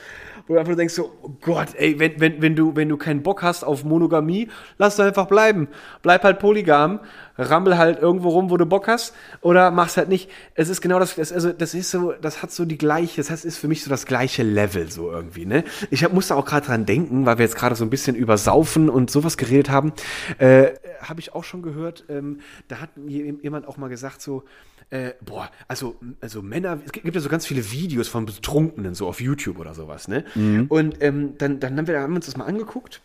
Wo du einfach denkst so, oh Gott, ey, wenn, wenn, wenn du, wenn du keinen Bock hast auf Monogamie, lass doch einfach bleiben. Bleib halt polygam, rammel halt irgendwo rum, wo du Bock hast, oder mach's halt nicht. Es ist genau das, das also, das ist so, das hat so die gleiche, das heißt, ist für mich so das gleiche Level, so irgendwie, ne? Ich hab, musste auch gerade dran denken, weil wir jetzt gerade so ein bisschen über Saufen und sowas geredet haben, äh, habe ich auch schon gehört, ähm, da hat jemand auch mal gesagt, so, äh, boah, also, also Männer, es gibt ja so ganz viele Videos von Betrunkenen, so auf YouTube oder sowas, ne? Und ähm, dann, dann haben wir, haben wir uns das mal angeguckt.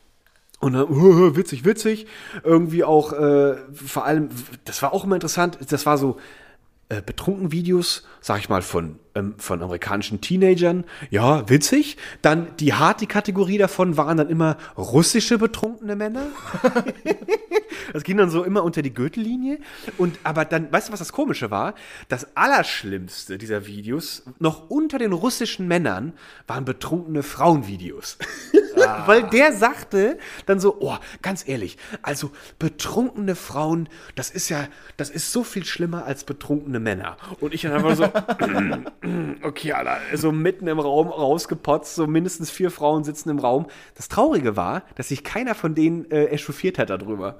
Und dann, uh, witzig, witzig. Irgendwie auch, äh, vor allem, das war auch immer interessant, das war so äh, betrunken Videos, sag ich mal, von, ähm, von amerikanischen Teenagern. Ja, witzig. Dann die harte Kategorie davon waren dann immer russische betrunkene Männer. Das ging dann so immer unter die Gürtellinie. Und aber dann, weißt du, was das Komische war? Das Allerschlimmste dieser Videos, noch unter den russischen Männern, waren betrunkene Frauenvideos. Weil der sagte dann so, oh, ganz ehrlich, also betrunkene Frauen, das ist ja, das ist so viel schlimmer als betrunkene Männer. Und ich dann einfach so, okay, Alter, so mitten im Raum rausgepotzt, so mindestens vier Frauen sitzen im Raum. Das Traurige war, dass sich keiner von denen äh, echauffiert hat darüber.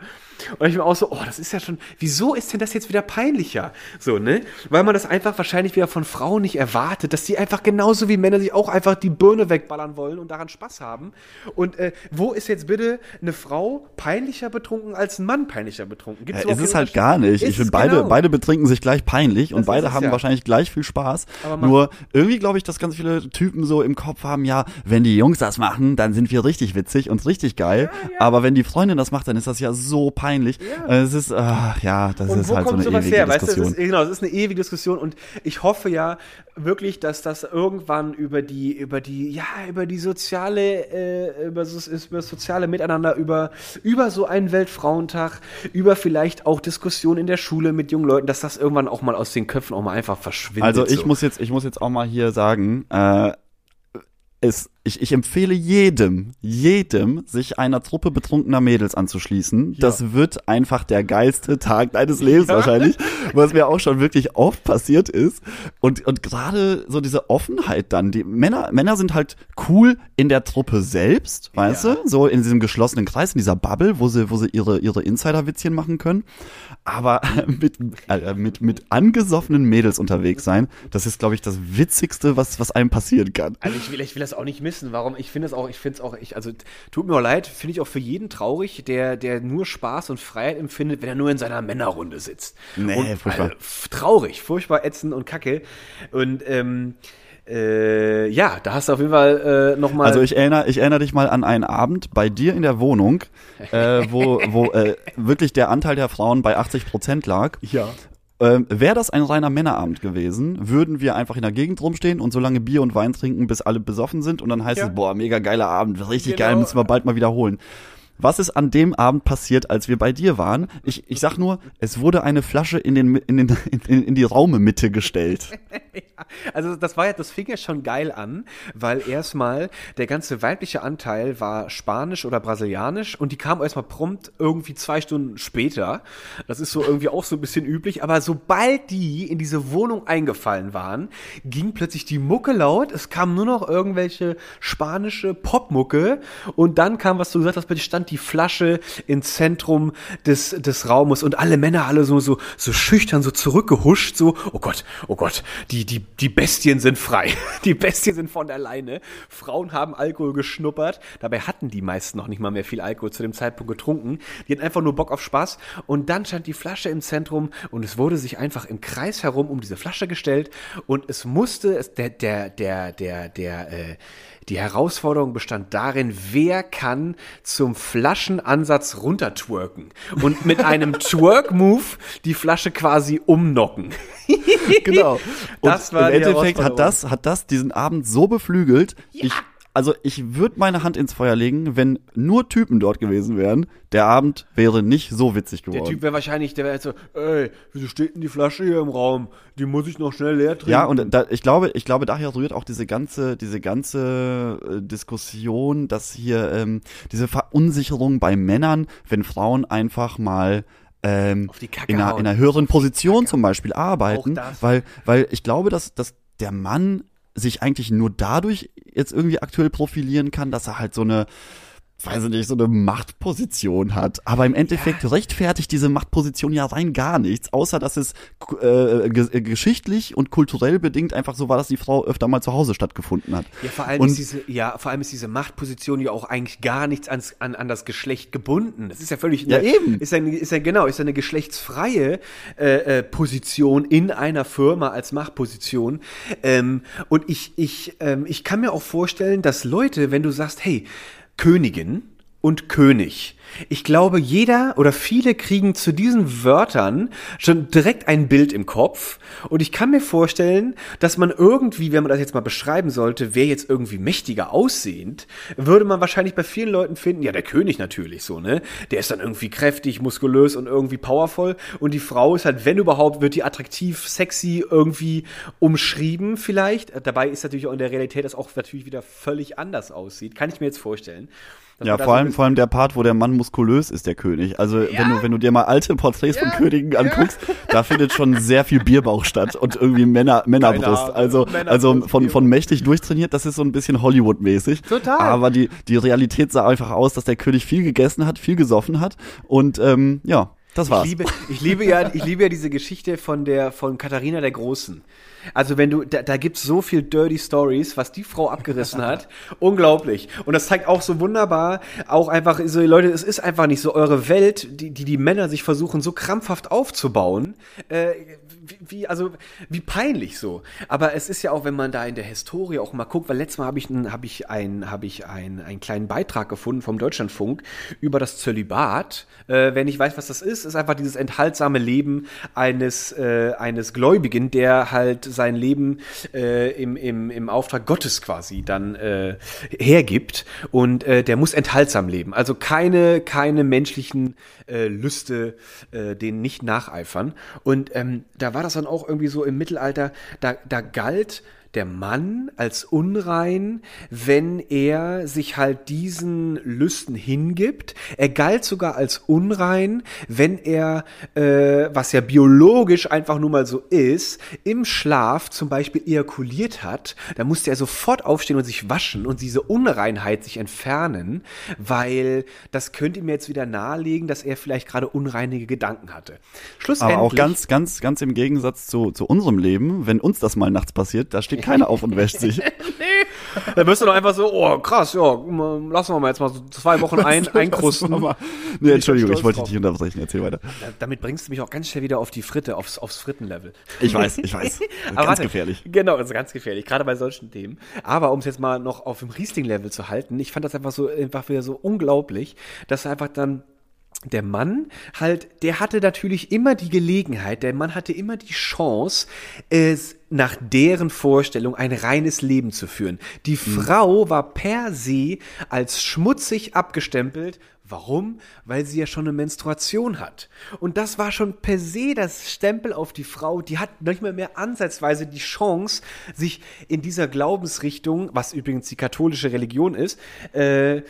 Und ich mir auch so, oh, das ist ja schon, wieso ist denn das jetzt wieder peinlicher? So, ne? Weil man das einfach wahrscheinlich wieder von Frauen nicht erwartet, dass die einfach genauso wie Männer sich auch einfach die Birne wegballern wollen und daran Spaß haben. Und äh, wo ist jetzt bitte eine Frau peinlicher betrunken als ein Mann peinlicher betrunken? Gibt's Ja, ist es halt gar nicht. Ist Ich finde, beide, genau. beide betrinken sich gleich peinlich und Das ist beide haben ja. wahrscheinlich gleich viel Spaß. Nur irgendwie glaube ich, dass ganz viele Typen so im Kopf haben, ja, wenn die Jungs das machen, dann sind wir richtig witzig und richtig geil. Aber wenn die Freundin das macht, dann ist das ja so peinlich. Äh, Es ist, ach, ja, das Und ist halt so eine ewige her? Weißt du, Diskussion. ist, genau, es ist eine ewige Diskussion und ich hoffe ja wirklich, dass das irgendwann über die, über die, ja, über die soziale, äh, über, so, über das soziale Miteinander, über, über so einen Weltfrauentag, über vielleicht auch Diskussionen in der Schule mit jungen Leuten, dass das irgendwann auch mal aus den Köpfen auch mal einfach verschwindet. Also ich so. muss jetzt, ich muss jetzt auch mal hier sagen, äh, es, ich, ich empfehle jedem, jedem, sich einer Truppe betrunkener Mädels anzuschließen. Das wird einfach der geilste Tag deines Lebens wahrscheinlich, was mir auch schon wirklich oft passiert ist. Und, und gerade so diese Offenheit dann, die Männer, Männer sind halt cool in der Truppe selbst, weißt Ja. du, so in diesem geschlossenen Kreis, in dieser Bubble, wo sie, wo sie ihre, ihre Insider-Witzchen machen können. Aber mit, äh, mit, mit angesoffenen Mädels unterwegs sein, das ist, glaube ich, das Witzigste, was, was einem passieren kann. Also ich will, ich will das auch nicht missen. Warum? Ich finde es auch, ich finde es auch, ich, also tut mir auch leid, finde ich auch für jeden traurig, der, der nur Spaß und Freiheit empfindet, wenn er nur in seiner Männerrunde sitzt. Nee, und, furchtbar. f- traurig, furchtbar ätzend und kacke. Und ähm, äh, ja, da hast du auf jeden Fall äh, nochmal. Also ich erinnere, ich erinnere dich mal an einen Abend bei dir in der Wohnung, äh, wo, wo äh, wirklich der Anteil der Frauen bei 80 Prozent lag. ja. Ähm, Wäre das ein reiner Männerabend gewesen, würden wir einfach in der Gegend rumstehen und so lange Bier und Wein trinken, bis alle besoffen sind und dann heißt Ja. es, boah, mega geiler Abend, richtig Genau. geil, müssen wir bald mal wiederholen. Was ist an dem Abend passiert, als wir bei dir waren? Ich, ich sag nur, es wurde eine Flasche in, den, in, den, in, in die Raumemitte gestellt. Also das war ja, das fing ja schon geil an, weil erstmal der ganze weibliche Anteil war spanisch oder brasilianisch und die kam erstmal prompt irgendwie zwei Stunden später. Das ist so irgendwie auch so ein bisschen üblich, aber sobald die in diese Wohnung eingefallen waren, ging plötzlich die Mucke laut, es kam nur noch irgendwelche spanische Popmucke und dann kam, was du gesagt hast, plötzlich stand die Flasche im Zentrum des, des Raumes und alle Männer alle so, so, so schüchtern, so zurückgehuscht, so, oh Gott, oh Gott, die, die, die Bestien sind frei. Die Bestien sind von der Leine. Frauen haben Alkohol geschnuppert. Dabei hatten die meisten noch nicht mal mehr viel Alkohol zu dem Zeitpunkt getrunken. Die hatten einfach nur Bock auf Spaß. Und dann stand die Flasche im Zentrum und es wurde sich einfach im Kreis herum um diese Flasche gestellt und es musste, es, der, der, der, der, der, äh, die Herausforderung bestand darin, wer kann zum Flaschenansatz runtertwerken und mit einem Twerk-Move die Flasche quasi umnocken. Genau. Das und war im Endeffekt hat das, hat das diesen Abend so beflügelt. Ich, also ich würde meine Hand ins Feuer legen, wenn nur Typen dort gewesen wären. Der Abend wäre nicht so witzig geworden. Der Typ wäre wahrscheinlich, der wäre so, ey, wieso steht denn die Flasche hier im Raum? Die muss ich noch schnell leer trinken. ja, und da, ich glaube, ich glaube, daher rührt auch diese ganze, diese ganze äh, Diskussion, dass hier ähm, diese Verunsicherung bei Männern, wenn Frauen einfach mal ähm, in, einer, in einer höheren Position zum Beispiel arbeiten, weil, weil ich glaube, dass, dass der Mann sich eigentlich nur dadurch jetzt irgendwie aktuell profilieren kann, dass er halt so eine weiß ich nicht, so eine Machtposition hat. Aber im Endeffekt rechtfertigt diese Machtposition ja rein gar nichts, außer dass es äh, äh, geschichtlich und kulturell bedingt einfach so war, dass die Frau öfter mal zu Hause stattgefunden hat. Ja, vor allem Und- ist diese, ja, vor allem ist diese Machtposition ja auch eigentlich gar nichts ans, an, an das Geschlecht gebunden. Das ist ja völlig, Ja, eben. Ist ein, ist ein, genau, ist eine geschlechtsfreie äh, äh, Position in einer Firma als Machtposition. Ähm, und ich, ich, ähm, ich kann mir auch vorstellen, dass Leute, wenn du sagst, hey, Königin und König. Ich glaube, jeder oder viele kriegen zu diesen Wörtern schon direkt ein Bild im Kopf. Und ich kann mir vorstellen, dass man irgendwie, wenn man das jetzt mal beschreiben sollte, wer jetzt irgendwie mächtiger aussehend, würde man wahrscheinlich bei vielen Leuten finden, ja, der König natürlich so, ne? Der ist dann irgendwie kräftig, muskulös und irgendwie powervoll. Und die Frau ist halt, wenn überhaupt, wird die attraktiv, sexy irgendwie umschrieben vielleicht. Dabei ist natürlich auch in der Realität das auch natürlich wieder völlig anders aussieht. Kann ich mir jetzt vorstellen. Ja, vor allem, vor allem der Part, wo der Mann muskulös ist, der König. Also wenn du, wenn du dir mal alte Porträts von Königen anguckst, da findet schon sehr viel Bierbauch statt und irgendwie Männer, Männerbrust. Also, Männerbrust, also von, von mächtig durchtrainiert, das ist so ein bisschen Hollywood-mäßig. Total. Aber die, die Realität sah einfach aus, dass der König viel gegessen hat, viel gesoffen hat und ähm, ja, das war's. Ich liebe, ich liebe ja, ich liebe ja diese Geschichte von der, von Katharina der Großen. Also wenn du, da, da gibt's so viel Dirty Stories, was die Frau abgerissen hat. Unglaublich. Und das zeigt auch so wunderbar, auch einfach so, Leute, es ist einfach nicht so eure Welt, die, die die Männer sich versuchen so krampfhaft aufzubauen. Äh, wie, wie, also, wie peinlich so. Aber es ist ja auch, wenn man da in der Historie auch mal guckt, weil letztes Mal habe ich, hab ich, ein, hab ich ein, einen kleinen Beitrag gefunden vom Deutschlandfunk über das Zölibat. Äh, wenn ich weiß, was das ist, ist einfach dieses enthaltsame Leben eines, äh, eines Gläubigen, der halt sein Leben äh, im, im, im Auftrag Gottes quasi dann äh, hergibt. Und äh, der muss enthaltsam leben. Also keine, keine menschlichen äh, Lüste, äh, denen nicht nacheifern. Und ähm, da war das dann auch irgendwie so im Mittelalter, da, da galt der Mann als unrein, wenn er sich halt diesen Lüsten hingibt. Er galt sogar als unrein, wenn er, äh, was ja biologisch einfach nur mal so ist, im Schlaf zum Beispiel ejakuliert hat. Da musste er sofort aufstehen und sich waschen und diese Unreinheit sich entfernen, weil das könnte ihm jetzt wieder nahelegen, dass er vielleicht gerade unreinige Gedanken hatte. Schlussendlich. Aber auch ganz, ganz, ganz im Gegensatz zu, zu unserem Leben, wenn uns das mal nachts passiert, da steht keiner auf und wäscht sich. Da wirst du doch einfach so, oh krass, ja, lassen wir mal jetzt mal so zwei Wochen ein, einkrusten. Nee, Entschuldigung, ich wollte dich nicht unterbrechen. Erzähl weiter. Da- Damit bringst du mich auch ganz schnell wieder auf die Fritte, aufs, aufs Frittenlevel. Ich weiß, ich weiß. Aber Ganz warte, gefährlich. Genau, das ist ganz gefährlich, gerade bei solchen Themen. Aber um es jetzt mal noch auf dem Riesling-Level zu halten, ich fand das einfach so, einfach wieder so unglaublich, dass einfach dann der Mann halt, der hatte natürlich immer die Gelegenheit, der Mann hatte immer die Chance, es nach deren Vorstellung ein reines Leben zu führen. Die Frau war per se als schmutzig abgestempelt. Warum? Weil sie ja schon eine Menstruation hat. Und das war schon per se das Stempel auf die Frau. Die hat nicht mehr mehr ansatzweise die Chance, sich in dieser Glaubensrichtung, was übrigens die katholische Religion ist, äh, äh,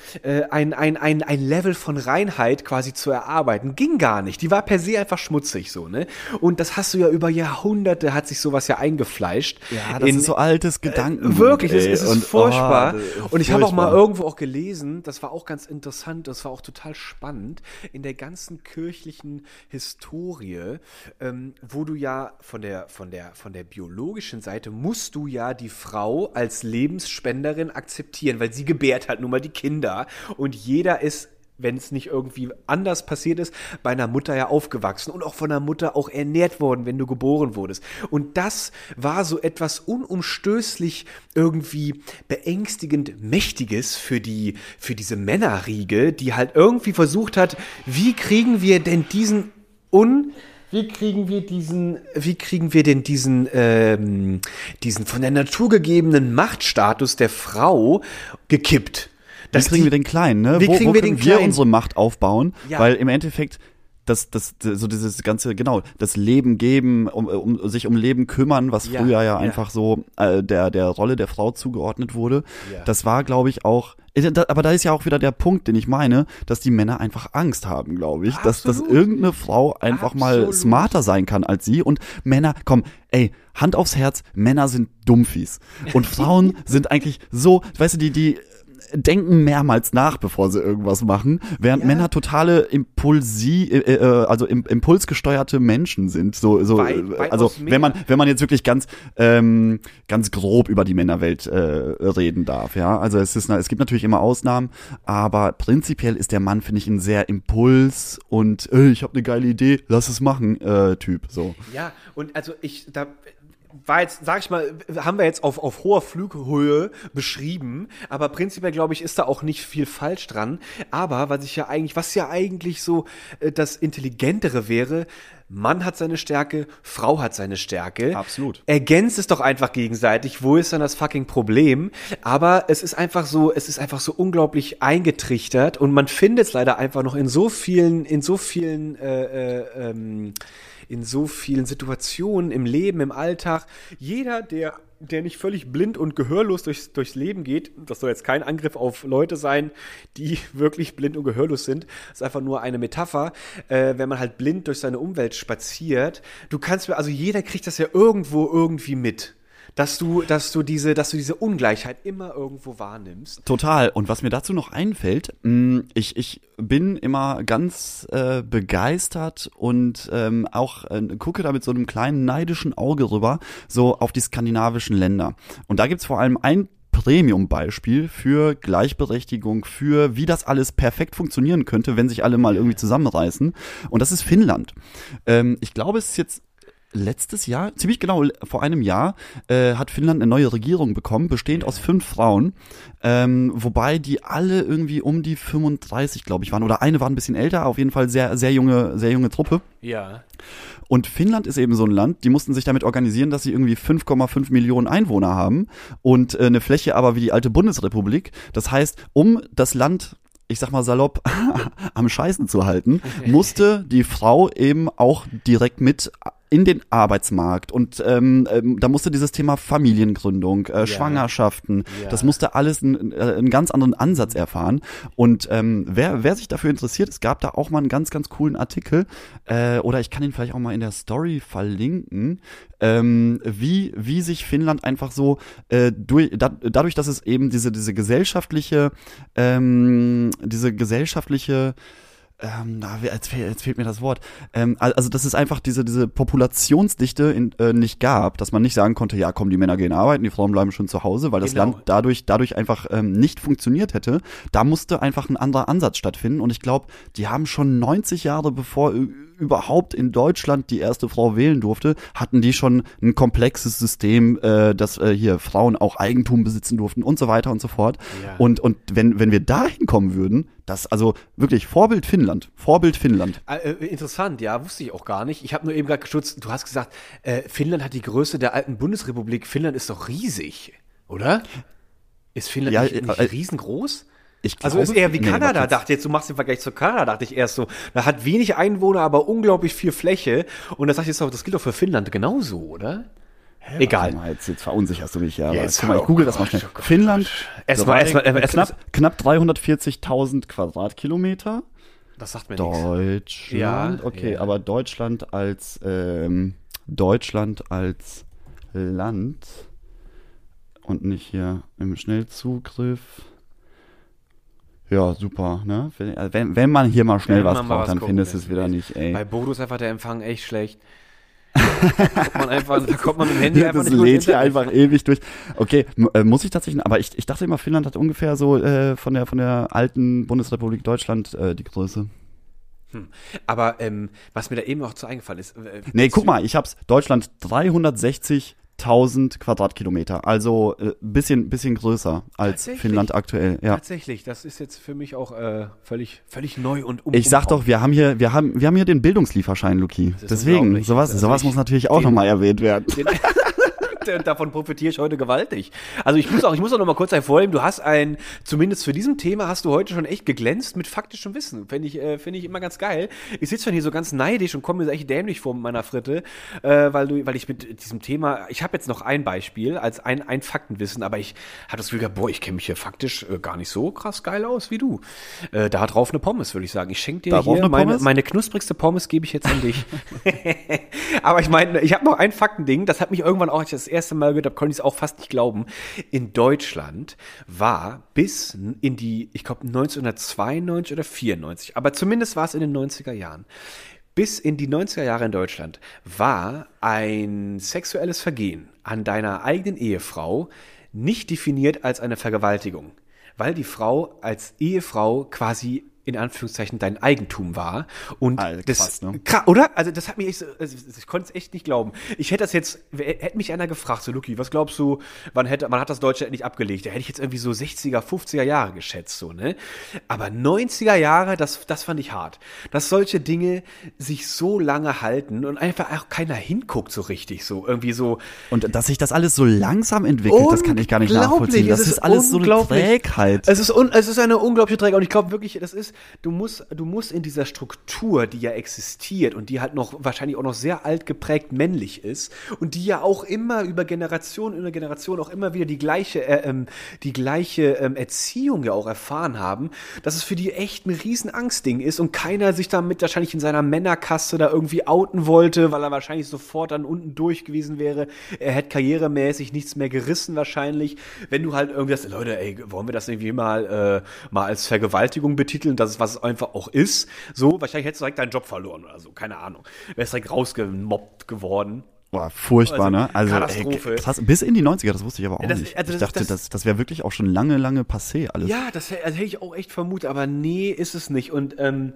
ein, ein, ein, ein Level von Reinheit quasi zu erarbeiten. Ging gar nicht. Die war per se einfach schmutzig so, ne? Und das hast du ja über Jahrhunderte, hat sich sowas ja eingefleischt. Ja, das In- ist so altes Gedanken. Wirklich, es, es ist furchtbar. oh, und ich habe auch mal irgendwo auch gelesen, das war auch ganz interessant, das war auch total spannend, in der ganzen kirchlichen Historie, ähm, wo du ja von der, von der, von der biologischen Seite musst du ja die Frau als Lebensspenderin akzeptieren, weil sie gebärt halt nun mal die Kinder. Und jeder ist wenn es nicht irgendwie anders passiert ist, bei einer Mutter ja aufgewachsen und auch von einer Mutter auch ernährt worden, wenn du geboren wurdest. Und das war so etwas unumstößlich irgendwie beängstigend Mächtiges für die, für diese Männerriege, die halt irgendwie versucht hat, wie kriegen wir denn diesen un, wie kriegen wir diesen, wie kriegen wir denn diesen, ähm, diesen von der Natur gegebenen Machtstatus der Frau gekippt? Dass kriegen wir den Kleinen, ne? Wie wo, kriegen wo wir den wir Kleinen? unsere Macht aufbauen? Ja. Weil im Endeffekt das, das, so dieses ganze, genau, das Leben geben, um, um sich um Leben kümmern, was Ja, früher ja, ja. einfach so äh, der, der Rolle der Frau zugeordnet wurde. Ja. Das war, glaube ich, auch, äh, aber da ist ja auch wieder der Punkt, den ich meine, dass die Männer einfach Angst haben, glaube ich, dass, dass irgendeine Frau einfach mal Absolut. smarter sein kann als sie und Männer, komm, ey, Hand aufs Herz, Männer sind Dumpfies und Frauen sind eigentlich so, weißt du, die, die denken mehrmals nach, bevor sie irgendwas machen, während Männer totale Impulsi, äh, äh, also im, impulsgesteuerte Menschen sind. So, so, Weit- äh, weitaus also wenn man, wenn man jetzt wirklich ganz, ähm, ganz grob über die Männerwelt äh, reden darf, ja. Also es ist, es gibt natürlich immer Ausnahmen, aber prinzipiell ist der Mann, finde ich, ein sehr Impuls und äh, ich habe eine geile Idee, lass es machen, äh, Typ. So. Ja, und also ich, da war jetzt, sag ich mal, haben wir jetzt auf, auf hoher Flughöhe beschrieben, aber prinzipiell glaube ich, ist da auch nicht viel falsch dran. Aber was ich ja eigentlich, was ja eigentlich so äh, das Intelligentere wäre, Mann hat seine Stärke, Frau hat seine Stärke. Absolut. Ergänzt es doch einfach gegenseitig. Wo ist dann das fucking Problem? Aber es ist einfach so, es ist einfach so unglaublich eingetrichtert und man findet es leider einfach noch in so vielen, in so vielen, äh, äh, ähm, in so vielen Situationen im Leben, im Alltag. Jeder, der der nicht völlig blind und gehörlos durchs, durchs Leben geht, das soll jetzt kein Angriff auf Leute sein, die wirklich blind und gehörlos sind, das ist einfach nur eine Metapher, äh, wenn man halt blind durch seine Umwelt spaziert, du kannst mir, also jeder kriegt das ja irgendwo irgendwie mit dass du, dass du diese, dass du diese Ungleichheit immer irgendwo wahrnimmst. Total. Und was mir dazu noch einfällt, mh, ich, ich bin immer ganz äh, begeistert und ähm, auch äh, gucke da mit so einem kleinen neidischen Auge rüber, so auf die skandinavischen Länder. Und da gibt's vor allem ein Premium-Beispiel für Gleichberechtigung, für wie das alles perfekt funktionieren könnte, wenn sich alle mal irgendwie zusammenreißen. Und das ist Finnland. Ähm, ich glaube, es ist jetzt letztes Jahr, ziemlich genau vor einem Jahr, äh, hat Finnland eine neue Regierung bekommen, bestehend aus fünf Frauen, ähm, wobei die alle irgendwie um die 35, glaube ich, waren. Oder eine war ein bisschen älter, auf jeden Fall sehr, sehr junge, sehr junge Truppe. Ja. Und Finnland ist eben so ein Land, die mussten sich damit organisieren, dass sie irgendwie 5,5 Millionen Einwohner haben und äh, eine Fläche aber wie die alte Bundesrepublik. Das heißt, um das Land ich sag mal salopp, am Scheißen zu halten, musste die Frau eben auch direkt mit in den Arbeitsmarkt und ähm, ähm, da musste dieses Thema Familiengründung, äh, ja. Schwangerschaften, ja. das musste alles einen, äh, einen ganz anderen Ansatz erfahren. Und ähm, wer, wer sich dafür interessiert, es gab da auch mal einen ganz, ganz coolen Artikel äh, oder ich kann ihn vielleicht auch mal in der Story verlinken, ähm, wie, wie sich Finnland einfach so äh, durch, da, dadurch, dass es eben diese, diese gesellschaftliche, ähm, diese gesellschaftliche ähm, jetzt, fehlt, jetzt fehlt mir das Wort. Ähm, also, dass es einfach diese, diese Populationsdichte in, äh, nicht gab, dass man nicht sagen konnte, ja, komm, die Männer gehen arbeiten, die Frauen bleiben schon zu Hause, weil das genau. Land dadurch, dadurch einfach ähm, nicht funktioniert hätte. Da musste einfach ein anderer Ansatz stattfinden. Und ich glaube, die haben schon 90 Jahre bevor überhaupt in Deutschland die erste Frau wählen durfte, hatten die schon ein komplexes System, äh, dass äh, hier Frauen auch Eigentum besitzen durften und so weiter und so fort. Ja. Und, und wenn, wenn wir da hinkommen würden, das also wirklich Vorbild Finnland, Vorbild Finnland. Äh, äh, interessant, ja, wusste ich auch gar nicht. Ich habe nur eben gerade geschützt, du hast gesagt, äh, Finnland hat die Größe der alten Bundesrepublik. Finnland ist doch riesig, oder? Ist Finnland ja, nicht, nicht äh, riesengroß? Ich also ist eher wie nee, Kanada, dachte jetzt, du machst den Vergleich zu Kanada, dachte ich erst so. Da hat wenig Einwohner, aber unglaublich viel Fläche. Und das, jetzt auch, das gilt doch für Finnland genauso, oder? Hä, Egal. Mal, jetzt, jetzt verunsicherst du mich ja. Jetzt, guck mal, ich google das mal schnell. Oh Finnland, erstmal, erstmal, erstmal, knapp, knapp 340.000 Quadratkilometer. Das sagt mir Deutschland, ja, okay, ja. aber Deutschland als ähm, Deutschland als Land und nicht hier im Schnellzugriff. Ja, super, ne? Wenn, wenn, wenn man hier mal schnell was braucht, dann findest du es wieder nicht, ey. Bei Bodo ist einfach der Empfang echt schlecht. da kommt man einfach, da kommt man mit dem Handy einfach das lädt hier einfach ewig durch. Okay, äh, muss ich tatsächlich, aber ich, ich dachte immer, Finnland hat ungefähr so äh, von der von der alten Bundesrepublik Deutschland äh, die Größe. Hm. Aber ähm, was mir da eben noch zu eingefallen ist. Äh, nee, guck mal, ich hab's. Deutschland 360 1000 Quadratkilometer, also äh, bisschen bisschen größer als Finnland aktuell. Ja. Tatsächlich, das ist jetzt für mich auch äh, völlig völlig neu und um. Ich sag doch, wir haben hier wir haben wir haben hier den Bildungslieferschein, Luki. Deswegen sowas sowas muss natürlich auch nochmal erwähnt werden. Den, davon profitiere ich heute gewaltig. Also ich muss auch, ich muss auch noch mal kurz hervorheben, du hast ein, zumindest für diesem Thema hast du heute schon echt geglänzt mit faktischem Wissen. Finde ich, äh, finde ich immer ganz geil. Ich sitze schon hier so ganz neidisch und komme mir echt dämlich vor mit meiner Fritte, äh, weil du, weil ich mit diesem Thema, ich habe jetzt noch ein Beispiel als ein, ein Faktenwissen, aber ich hatte das Gefühl, boah, ich kenne mich hier faktisch äh, gar nicht so krass geil aus wie du. Äh, da drauf eine Pommes, würde ich sagen. Ich schenke dir Darauf hier meine, meine knusprigste Pommes gebe ich jetzt an dich. aber ich meine, ich habe noch ein Faktending, das hat mich irgendwann auch, das erste Mal gehört habe, konnte ich es auch fast nicht glauben. In Deutschland war bis in die, ich glaube 1992 oder 94, aber zumindest war es in den 90er Jahren. Bis in die 90er Jahre in Deutschland war ein sexuelles Vergehen an deiner eigenen Ehefrau nicht definiert als eine Vergewaltigung, weil die Frau als Ehefrau quasi in Anführungszeichen dein Eigentum war. Und Alter, das, krass, ne? oder? Also das hat mich echt, so, also ich konnte es echt nicht glauben. Ich hätte das jetzt, hätte mich einer gefragt, so Luki, was glaubst du, wann hätte, man hat das Deutsche nicht abgelegt? Da hätte ich jetzt irgendwie so 60er, 50er Jahre geschätzt, so, ne? Aber 90er Jahre, das, das fand ich hart. Dass solche Dinge sich so lange halten und einfach auch keiner hinguckt so richtig, so irgendwie so. Und dass sich das alles so langsam entwickelt, das kann ich gar nicht nachvollziehen. Das ist, ist alles so eine Trägheit. Es ist, un, es ist eine unglaubliche Trägheit und ich glaube wirklich, das ist, du musst, du musst in dieser Struktur, die ja existiert und die halt noch wahrscheinlich auch noch sehr alt geprägt männlich ist und die ja auch immer über Generation über Generation auch immer wieder die gleiche, äh, ähm, die gleiche ähm, Erziehung ja auch erfahren haben, dass es für die echt ein riesen Angstding ist und keiner sich damit wahrscheinlich in seiner Männerkaste da irgendwie outen wollte, weil er wahrscheinlich sofort dann unten durch gewesen wäre. Er hätte karrieremäßig nichts mehr gerissen wahrscheinlich. Wenn du halt irgendwie sagst, Leute, ey, wollen wir das irgendwie mal, äh, mal als Vergewaltigung betiteln, das ist, was es einfach auch ist. So, wahrscheinlich hättest du direkt deinen Job verloren oder so, keine Ahnung. Wärst direkt rausgemobbt geworden. Boah, furchtbar, Also, ne? Also Katastrophe. Ey, krass, bis in die 90er, das wusste ich aber auch Das- nicht. also ich dachte, das- das, das wäre wirklich auch schon lange, lange passé alles. Ja, das, also hätte ich auch echt vermutet, aber nee, ist es nicht. Und ähm,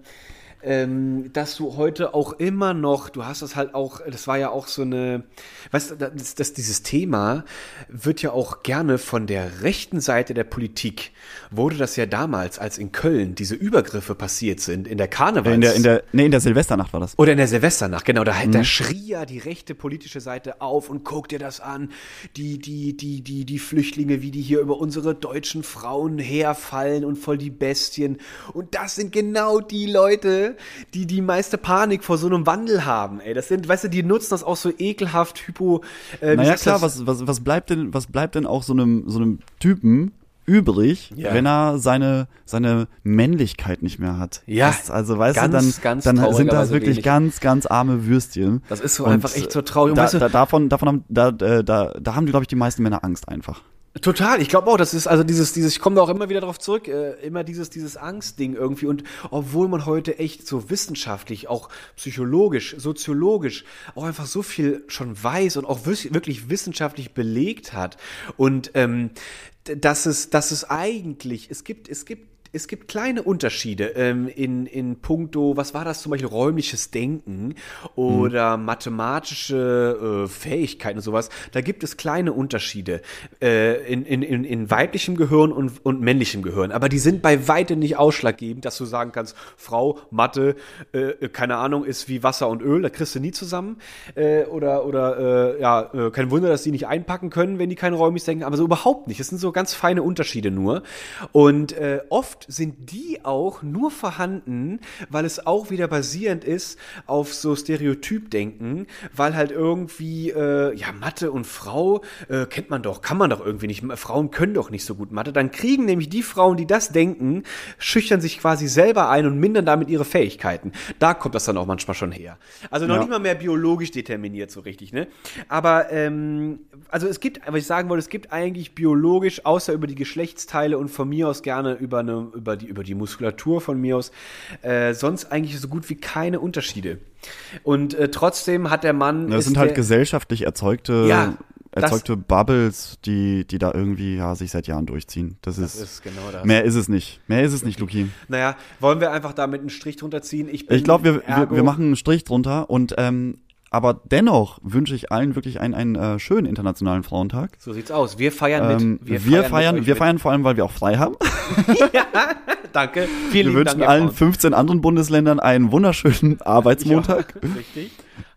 ähm, dass du heute auch immer noch, du hast das halt auch, das war ja auch so eine, weißt du, das, das, dieses Thema wird ja auch gerne von der rechten Seite der Politik, wurde das ja damals, als in Köln diese Übergriffe passiert sind, in der Karnevals... In der, in der, nee, in der Silvesternacht war das. Oder in der Silvesternacht, genau. Da, da schrie ja die rechte politische Seite auf und guck dir das an. Die, die, die, die, die Flüchtlinge, wie die hier über unsere deutschen Frauen herfallen und voll die Bestien. Und das sind genau die Leute, die die meiste Panik vor so einem Wandel haben. Ey, das sind, weißt du, die nutzen das auch so ekelhaft hypo. Äh, Naja, klar, was, was, was bleibt denn, was bleibt denn auch so einem, so einem Typen übrig, Ja. wenn er seine, seine Männlichkeit nicht mehr hat? Ja, Das, also, weißt ganz, du, dann, ganz dann sind das wirklich wenig. ganz, ganz arme Würstchen. Das ist so Und, einfach echt so traurig. Da, weißt du- da, davon, davon haben, da, äh, da, da haben, glaube ich, die meisten Männer Angst einfach. Total, ich glaube auch, das ist also dieses, dieses, ich komme da auch immer wieder drauf zurück, äh, immer dieses, dieses Angstding irgendwie. Und obwohl man heute echt so wissenschaftlich, auch psychologisch, soziologisch, auch einfach so viel schon weiß und auch wirklich wissenschaftlich belegt hat. Und ähm, dass es, dass es eigentlich, es gibt, es gibt es gibt kleine Unterschiede ähm, in, in puncto, was war das zum Beispiel, räumliches Denken oder mathematische äh, Fähigkeiten und sowas. Da gibt es kleine Unterschiede äh, in, in, in, in weiblichem Gehirn und, und männlichem Gehirn. Aber die sind bei weitem nicht ausschlaggebend, dass du sagen kannst, Frau, Mathe, äh, keine Ahnung, ist wie Wasser und Öl, da kriegst du nie zusammen. Äh, oder, oder äh, ja, äh, kein Wunder, dass die nicht einpacken können, wenn die kein räumliches Denken aber so überhaupt nicht. Das sind so ganz feine Unterschiede nur. Und äh, oft sind die auch nur vorhanden, weil es auch wieder basierend ist auf so Stereotypdenken, weil halt irgendwie, äh, ja, Mathe und Frau äh, kennt man doch, kann man doch irgendwie nicht. Frauen können doch nicht so gut Mathe. Dann kriegen nämlich die Frauen, die das denken, schüchtern sich quasi selber ein und mindern damit ihre Fähigkeiten. Da kommt das dann auch manchmal schon her. Also noch Ja. nicht mal mehr biologisch determiniert so richtig, ne? Aber ähm, also es gibt, was ich sagen wollte, es gibt eigentlich biologisch, außer über die Geschlechtsteile und von mir aus gerne über eine, über die, über die Muskulatur von mir aus, äh, sonst eigentlich so gut wie keine Unterschiede. Und äh, trotzdem hat der Mann. Das sind halt der, gesellschaftlich erzeugte, Ja, das- erzeugte Bubbles, die, die da irgendwie ja, sich seit Jahren durchziehen. Das, Das ist, ist genau das. mehr ist es nicht. Mehr ist es nicht, Luki. Naja, wollen wir einfach damit einen Strich drunter ziehen? Ich, Ich glaube, wir, wir, wir machen einen Strich drunter und ähm, aber dennoch wünsche ich allen wirklich einen, einen äh, schönen internationalen Frauentag. So sieht's aus. Wir feiern mit. Ähm, wir feiern, mit euch wir mit. feiern vor allem, weil wir auch frei haben. Danke. Vielen Wir wünschen Dank, allen Herr Braun. 15 anderen Bundesländern einen wunderschönen Arbeitsmontag. Ja, richtig.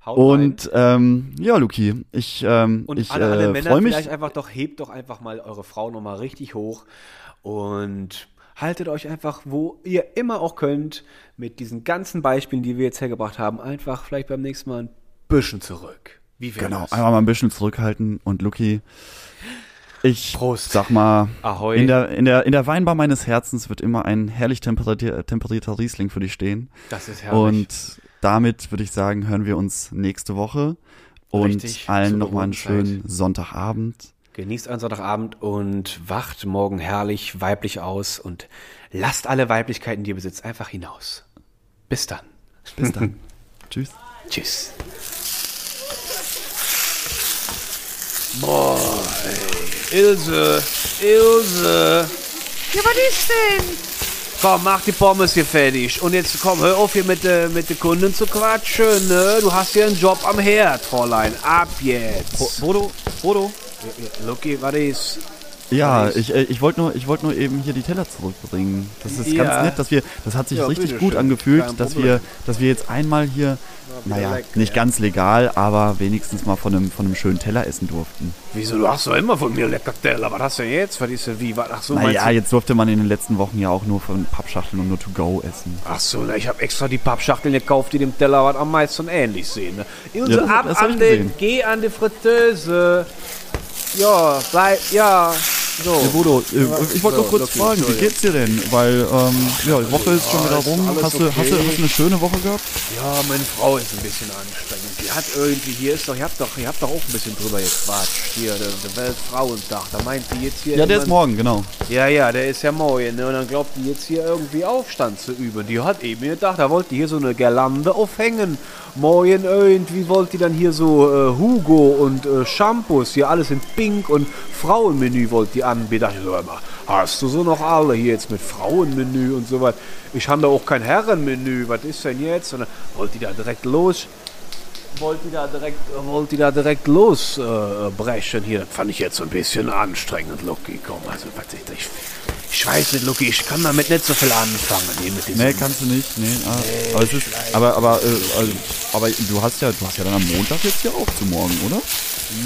Haut. Und ähm, ja, Luki, ich, ähm, Und ich alle, alle äh, Männer freue mich. vielleicht einfach doch, hebt doch einfach mal eure Frau nochmal richtig hoch und haltet euch einfach, wo ihr immer auch könnt, mit diesen ganzen Beispielen, die wir jetzt hergebracht haben, einfach vielleicht beim nächsten Mal ein bisschen zurück. Wie wäre Genau, das? einmal mal ein bisschen zurückhalten und Luki, ich Prost. sag mal, Ahoi. in der, in, der, in der Weinbar meines Herzens wird immer ein herrlich temperatier, temperierter Riesling für dich stehen. Das ist herrlich. Und damit würde ich sagen, hören wir uns nächste Woche und Richtig, allen nochmal einen schönen Sonntagabend. Genießt einen Sonntagabend und wacht morgen herrlich weiblich aus und lasst alle Weiblichkeiten, die ihr besitzt, einfach hinaus. Bis dann. Bis dann. Tschüss. Tschüss. Boah, ey. Ilse, Ilse. Ja, was ist denn? Komm, mach die Pommes hier fertig. Und jetzt komm, hör auf hier mit, äh, mit den Kunden zu quatschen, ne? Du hast hier einen Job am Herd, Fräulein. Ab jetzt. Bodo, Bodo. Lucky, was ist? Ja, ich, äh, ich wollte nur, ich wollte nur eben hier die Teller zurückbringen. Das ist Ja. ganz nett, dass wir, das hat sich Ja, richtig gut angefühlt, dass wir, dass wir jetzt einmal hier naja, lecker, nicht ja. ganz legal, aber wenigstens mal von einem, von einem schönen Teller essen durften. Wieso, du hast doch immer von mir lecker Teller. Was hast du denn jetzt? Was ist denn wie? Was, ach so, Naja, jetzt durfte man in den letzten Wochen ja auch nur von Pappschachteln und nur to go essen. Ach so, na, ich habe extra die Pappschachteln gekauft, die dem Teller was am meisten ähnlich sehen. Also Ja, ab an den, geh an die Fritteuse. Ja, bleib, ja, so. Ja, Bodo, äh, ich wollte so, nur kurz Lucky, fragen, wie Entschuldigung. geht's dir denn? Weil, ähm, ja, die Woche ist schon wieder rum. Hast du, hast, du, okay. hast du eine schöne Woche gehabt? Ja, meine Frau ist ein bisschen anstrengend. Die hat irgendwie, hier ist doch, ihr habt doch, ihr habt doch auch ein bisschen drüber gequatscht. Hier, der, der Weltfrauentag. Da meint die jetzt hier. Ja, der ist morgen, genau. Ja, ja, der ist ja morgen. Ne? Und dann glaubt die jetzt hier irgendwie Aufstand zu üben. Die hat eben gedacht, da wollte die hier so eine Girlande aufhängen. Morgen irgendwie wollte die dann hier so äh, Hugo und äh, Shampoos, hier alles in Pink und Frauenmenü wollte die dachte ich so, mal, hast du so noch alle hier jetzt mit Frauenmenü und so was? Ich habe da auch kein Herrenmenü. Was ist denn jetzt? Und dann wollte die da direkt los wollte die da direkt, wollte die da direkt losbrechen hier. Das fand ich jetzt so ein bisschen anstrengend, Lucky. Komm, also, was ich, ich, ich weiß nicht, Lucky, ich kann damit nicht so viel anfangen. Hier mit Nee, kannst du nicht. Nee, ah, aber, es ist, aber, aber, äh, also, aber du hast ja, du hast ja dann am Montag jetzt ja auch zu morgen, oder?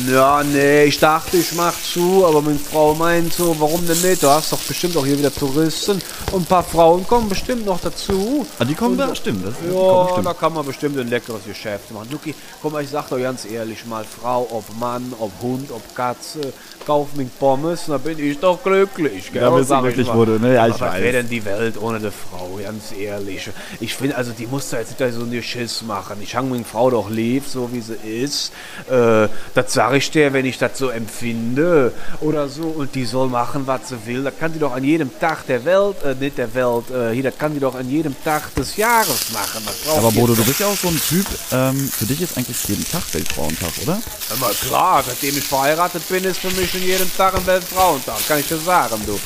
Ja, nee, ich dachte, ich mach zu, aber meine Frau meint so, warum denn nicht? Du hast doch bestimmt auch hier wieder Touristen und ein paar Frauen kommen bestimmt noch dazu. Ah, die kommen da, stimmt. Das, Ja, bestimmt. da kann man bestimmt ein leckeres Geschäft machen. Luki, guck mal, ich sag doch ganz ehrlich mal, Frau, ob Mann, ob Hund, ob Katze, kauf mir Pommes, dann bin ich doch glücklich. Gell? Da bist du Sag ich glücklich, mal. Bodo, ne? Ja, ich was weiß. wäre denn die Welt ohne eine Frau, ganz ehrlich. Ich finde, also die muss da jetzt nicht so eine Schiss machen. Ich hang meine Frau doch lieb, so wie sie ist. Äh, das sage ich dir, wenn ich das so empfinde oder so. Und die soll machen, was sie will. Das kann die doch an jedem Tag der Welt, äh, nicht der Welt, äh, hier, das kann die doch an jedem Tag des Jahres machen. Aber Bodo, du bist ja auch so ein Typ, ähm, für dich ist eigentlich jeden Tag Weltfrauentag, oder? Immer klar, seitdem ich verheiratet bin, ist für mich in jedem Tag ein Weltfrauentag, kann ich dir sagen, du.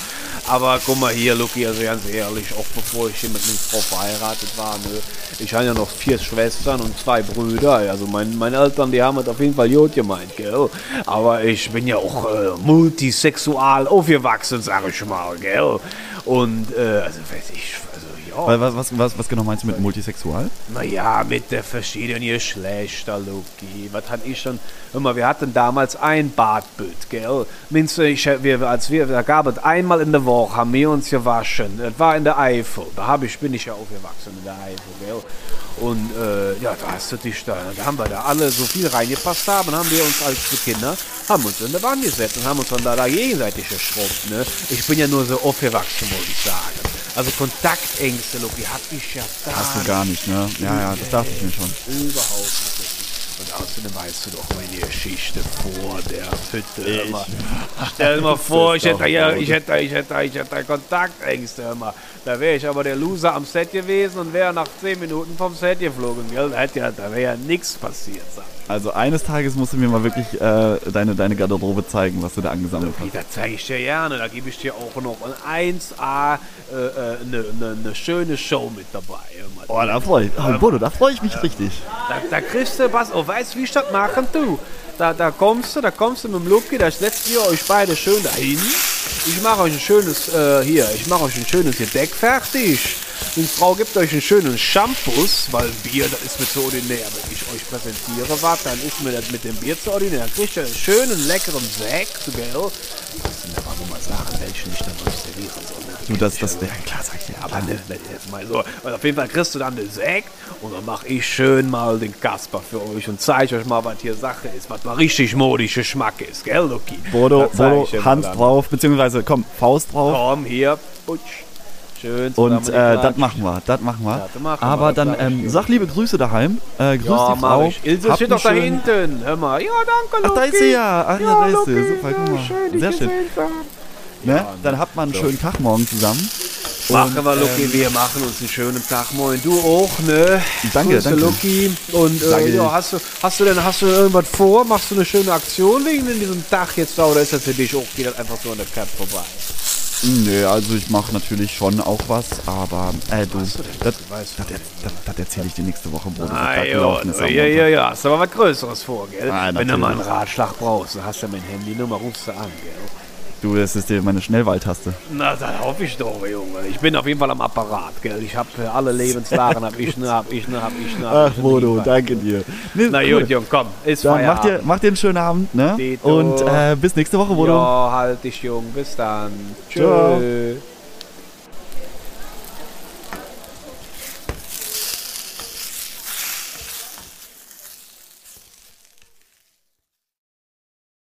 Aber guck mal hier, Luki, also ganz ehrlich, auch bevor ich hier mit meiner Frau verheiratet war, ne, ich habe ja noch vier Schwestern und zwei Brüder. Also mein, meine Eltern, die haben es auf jeden Fall gut gemeint, gell? Aber ich bin ja auch äh, multisexual aufgewachsen, sag ich mal, gell? Und, äh, also weiß ich, was, was, was, was genau meinst du mit multisexual? Naja, mit der verschiedenen Geschlechter, Luki. Was hatte ich schon? Mal, wir hatten damals ein Badbild, gell? Minst ich, wir, als wir, da gab es einmal in der Woche, haben wir uns gewaschen. Das war in der Eifel. Da hab ich, bin ich ja aufgewachsen in der Eifel, gell? Und äh, ja, da hast du dich da, da haben wir da alle so viel reingepasst haben, haben wir uns als Kinder, haben uns in der Wand gesetzt und haben uns dann da, da gegenseitig geschrubbt, ne? Ich bin ja nur so aufgewachsen, muss ich sagen. Also Kontaktängste, Luki, hab ich ja gar Hast du gar nicht, ne? Ja, ja, das dachte ich mir schon. Überhaupt nicht. Und außerdem weißt du doch meine Geschichte vor der Hütte. Immer. Stell dir mal vor, ich hätte, ja, ich, hätte, ich, hätte, ich hätte Kontaktängste immer. Da wäre ich aber der Loser am Set gewesen und wäre nach 10 Minuten vom Set geflogen. Gell? Da, ja, da wäre ja nichts passiert. Sag. ich. Also eines Tages musst du mir mal wirklich äh, deine, deine Garderobe zeigen, was du da angesammelt hast. Da zeige ich dir gerne. Da gebe ich dir auch noch ein 1A eine äh, äh, ne, ne, ne schöne Show mit dabei. Oh, da freue ich, oh, Bodo, da freue ich mich richtig. Da, da kriegst du was, oh, weißt wie ich das machen du? Da, da kommst du, da kommst du mit dem Lucky, da setzt ihr euch beide schön dahin. Ich mache euch ein schönes, äh, hier, ich mache euch ein schönes Gedeck fertig. Die Frau gibt euch einen schönen Shampoos, weil Bier, das ist mir zu ordinär. Wenn ich euch präsentiere, was, dann ist mir das mit dem Bier zu ordinär. Dann kriegt ihr einen schönen, leckeren Sekt, gell? Du mir aber mal dann euch servieren soll. Du, das, das, ja klar, sag ich dir. Aber ne, ne, jetzt mal so. Und auf jeden Fall kriegst du dann den Sekt und dann mache ich schön mal den Kasper für euch und zeige euch mal, was hier Sache ist, was mal richtig modischer Geschmack ist, gell, Luki? Bodo, Bodo, Hand drauf, beziehungsweise komm, Faust drauf. Komm, hier, putsch. Schön Und äh, das machen wir, das machen wir. Ja, machen wir, Aber das dann ähm, sag liebe Grüße daheim. Äh, grüß Ja, die Frau. ich. Ilse Habt steht doch da hinten. Hör mal. Ja, danke, Ach, Luki. da ist sie ja. Ach, Ja, da ist sie. Super, guck mal. schön, Sehr schön. gesehen. Ne? Dann habt man einen schönen Tag morgen zusammen. Machen Und, wir, Luki, ähm, wir machen uns einen schönen Tag. Moin, du auch, ne? Danke, danke. Luki. Und äh, Danke ja, hast du, hast du denn, hast du irgendwas vor? Machst du eine schöne Aktion wegen in diesem Tag jetzt da oder ist das für dich auch, geht das einfach so an der Cap vorbei? Nö, also ich mache natürlich schon auch was, aber äh, du, das, das, das, erzähle ich dir nächste Woche, Bruder. Ah, da ja, ja, ja, ja. Hast aber was Größeres vor, gell? Ah, Wenn du mal einen. Ratschlag brauchst, dann hast du mein Handynummer, rufst du an, gell? Du, das ist dir meine Schnellwahltaste. Na, das hoffe ich doch, Junge. Ich bin auf jeden Fall am Apparat, gell. Ich habe alle Lebenslagen, hab ich ne, hab ich ne, hab ich ne. Ach, ne, Modo, danke dir. Nee, Na cool. gut, Junge, komm, ist Dann mach dir, mach dir einen schönen Abend, ne? Dito. Und äh, bis nächste Woche, Modo. Ja, halt dich, Junge. Bis dann. Tschö.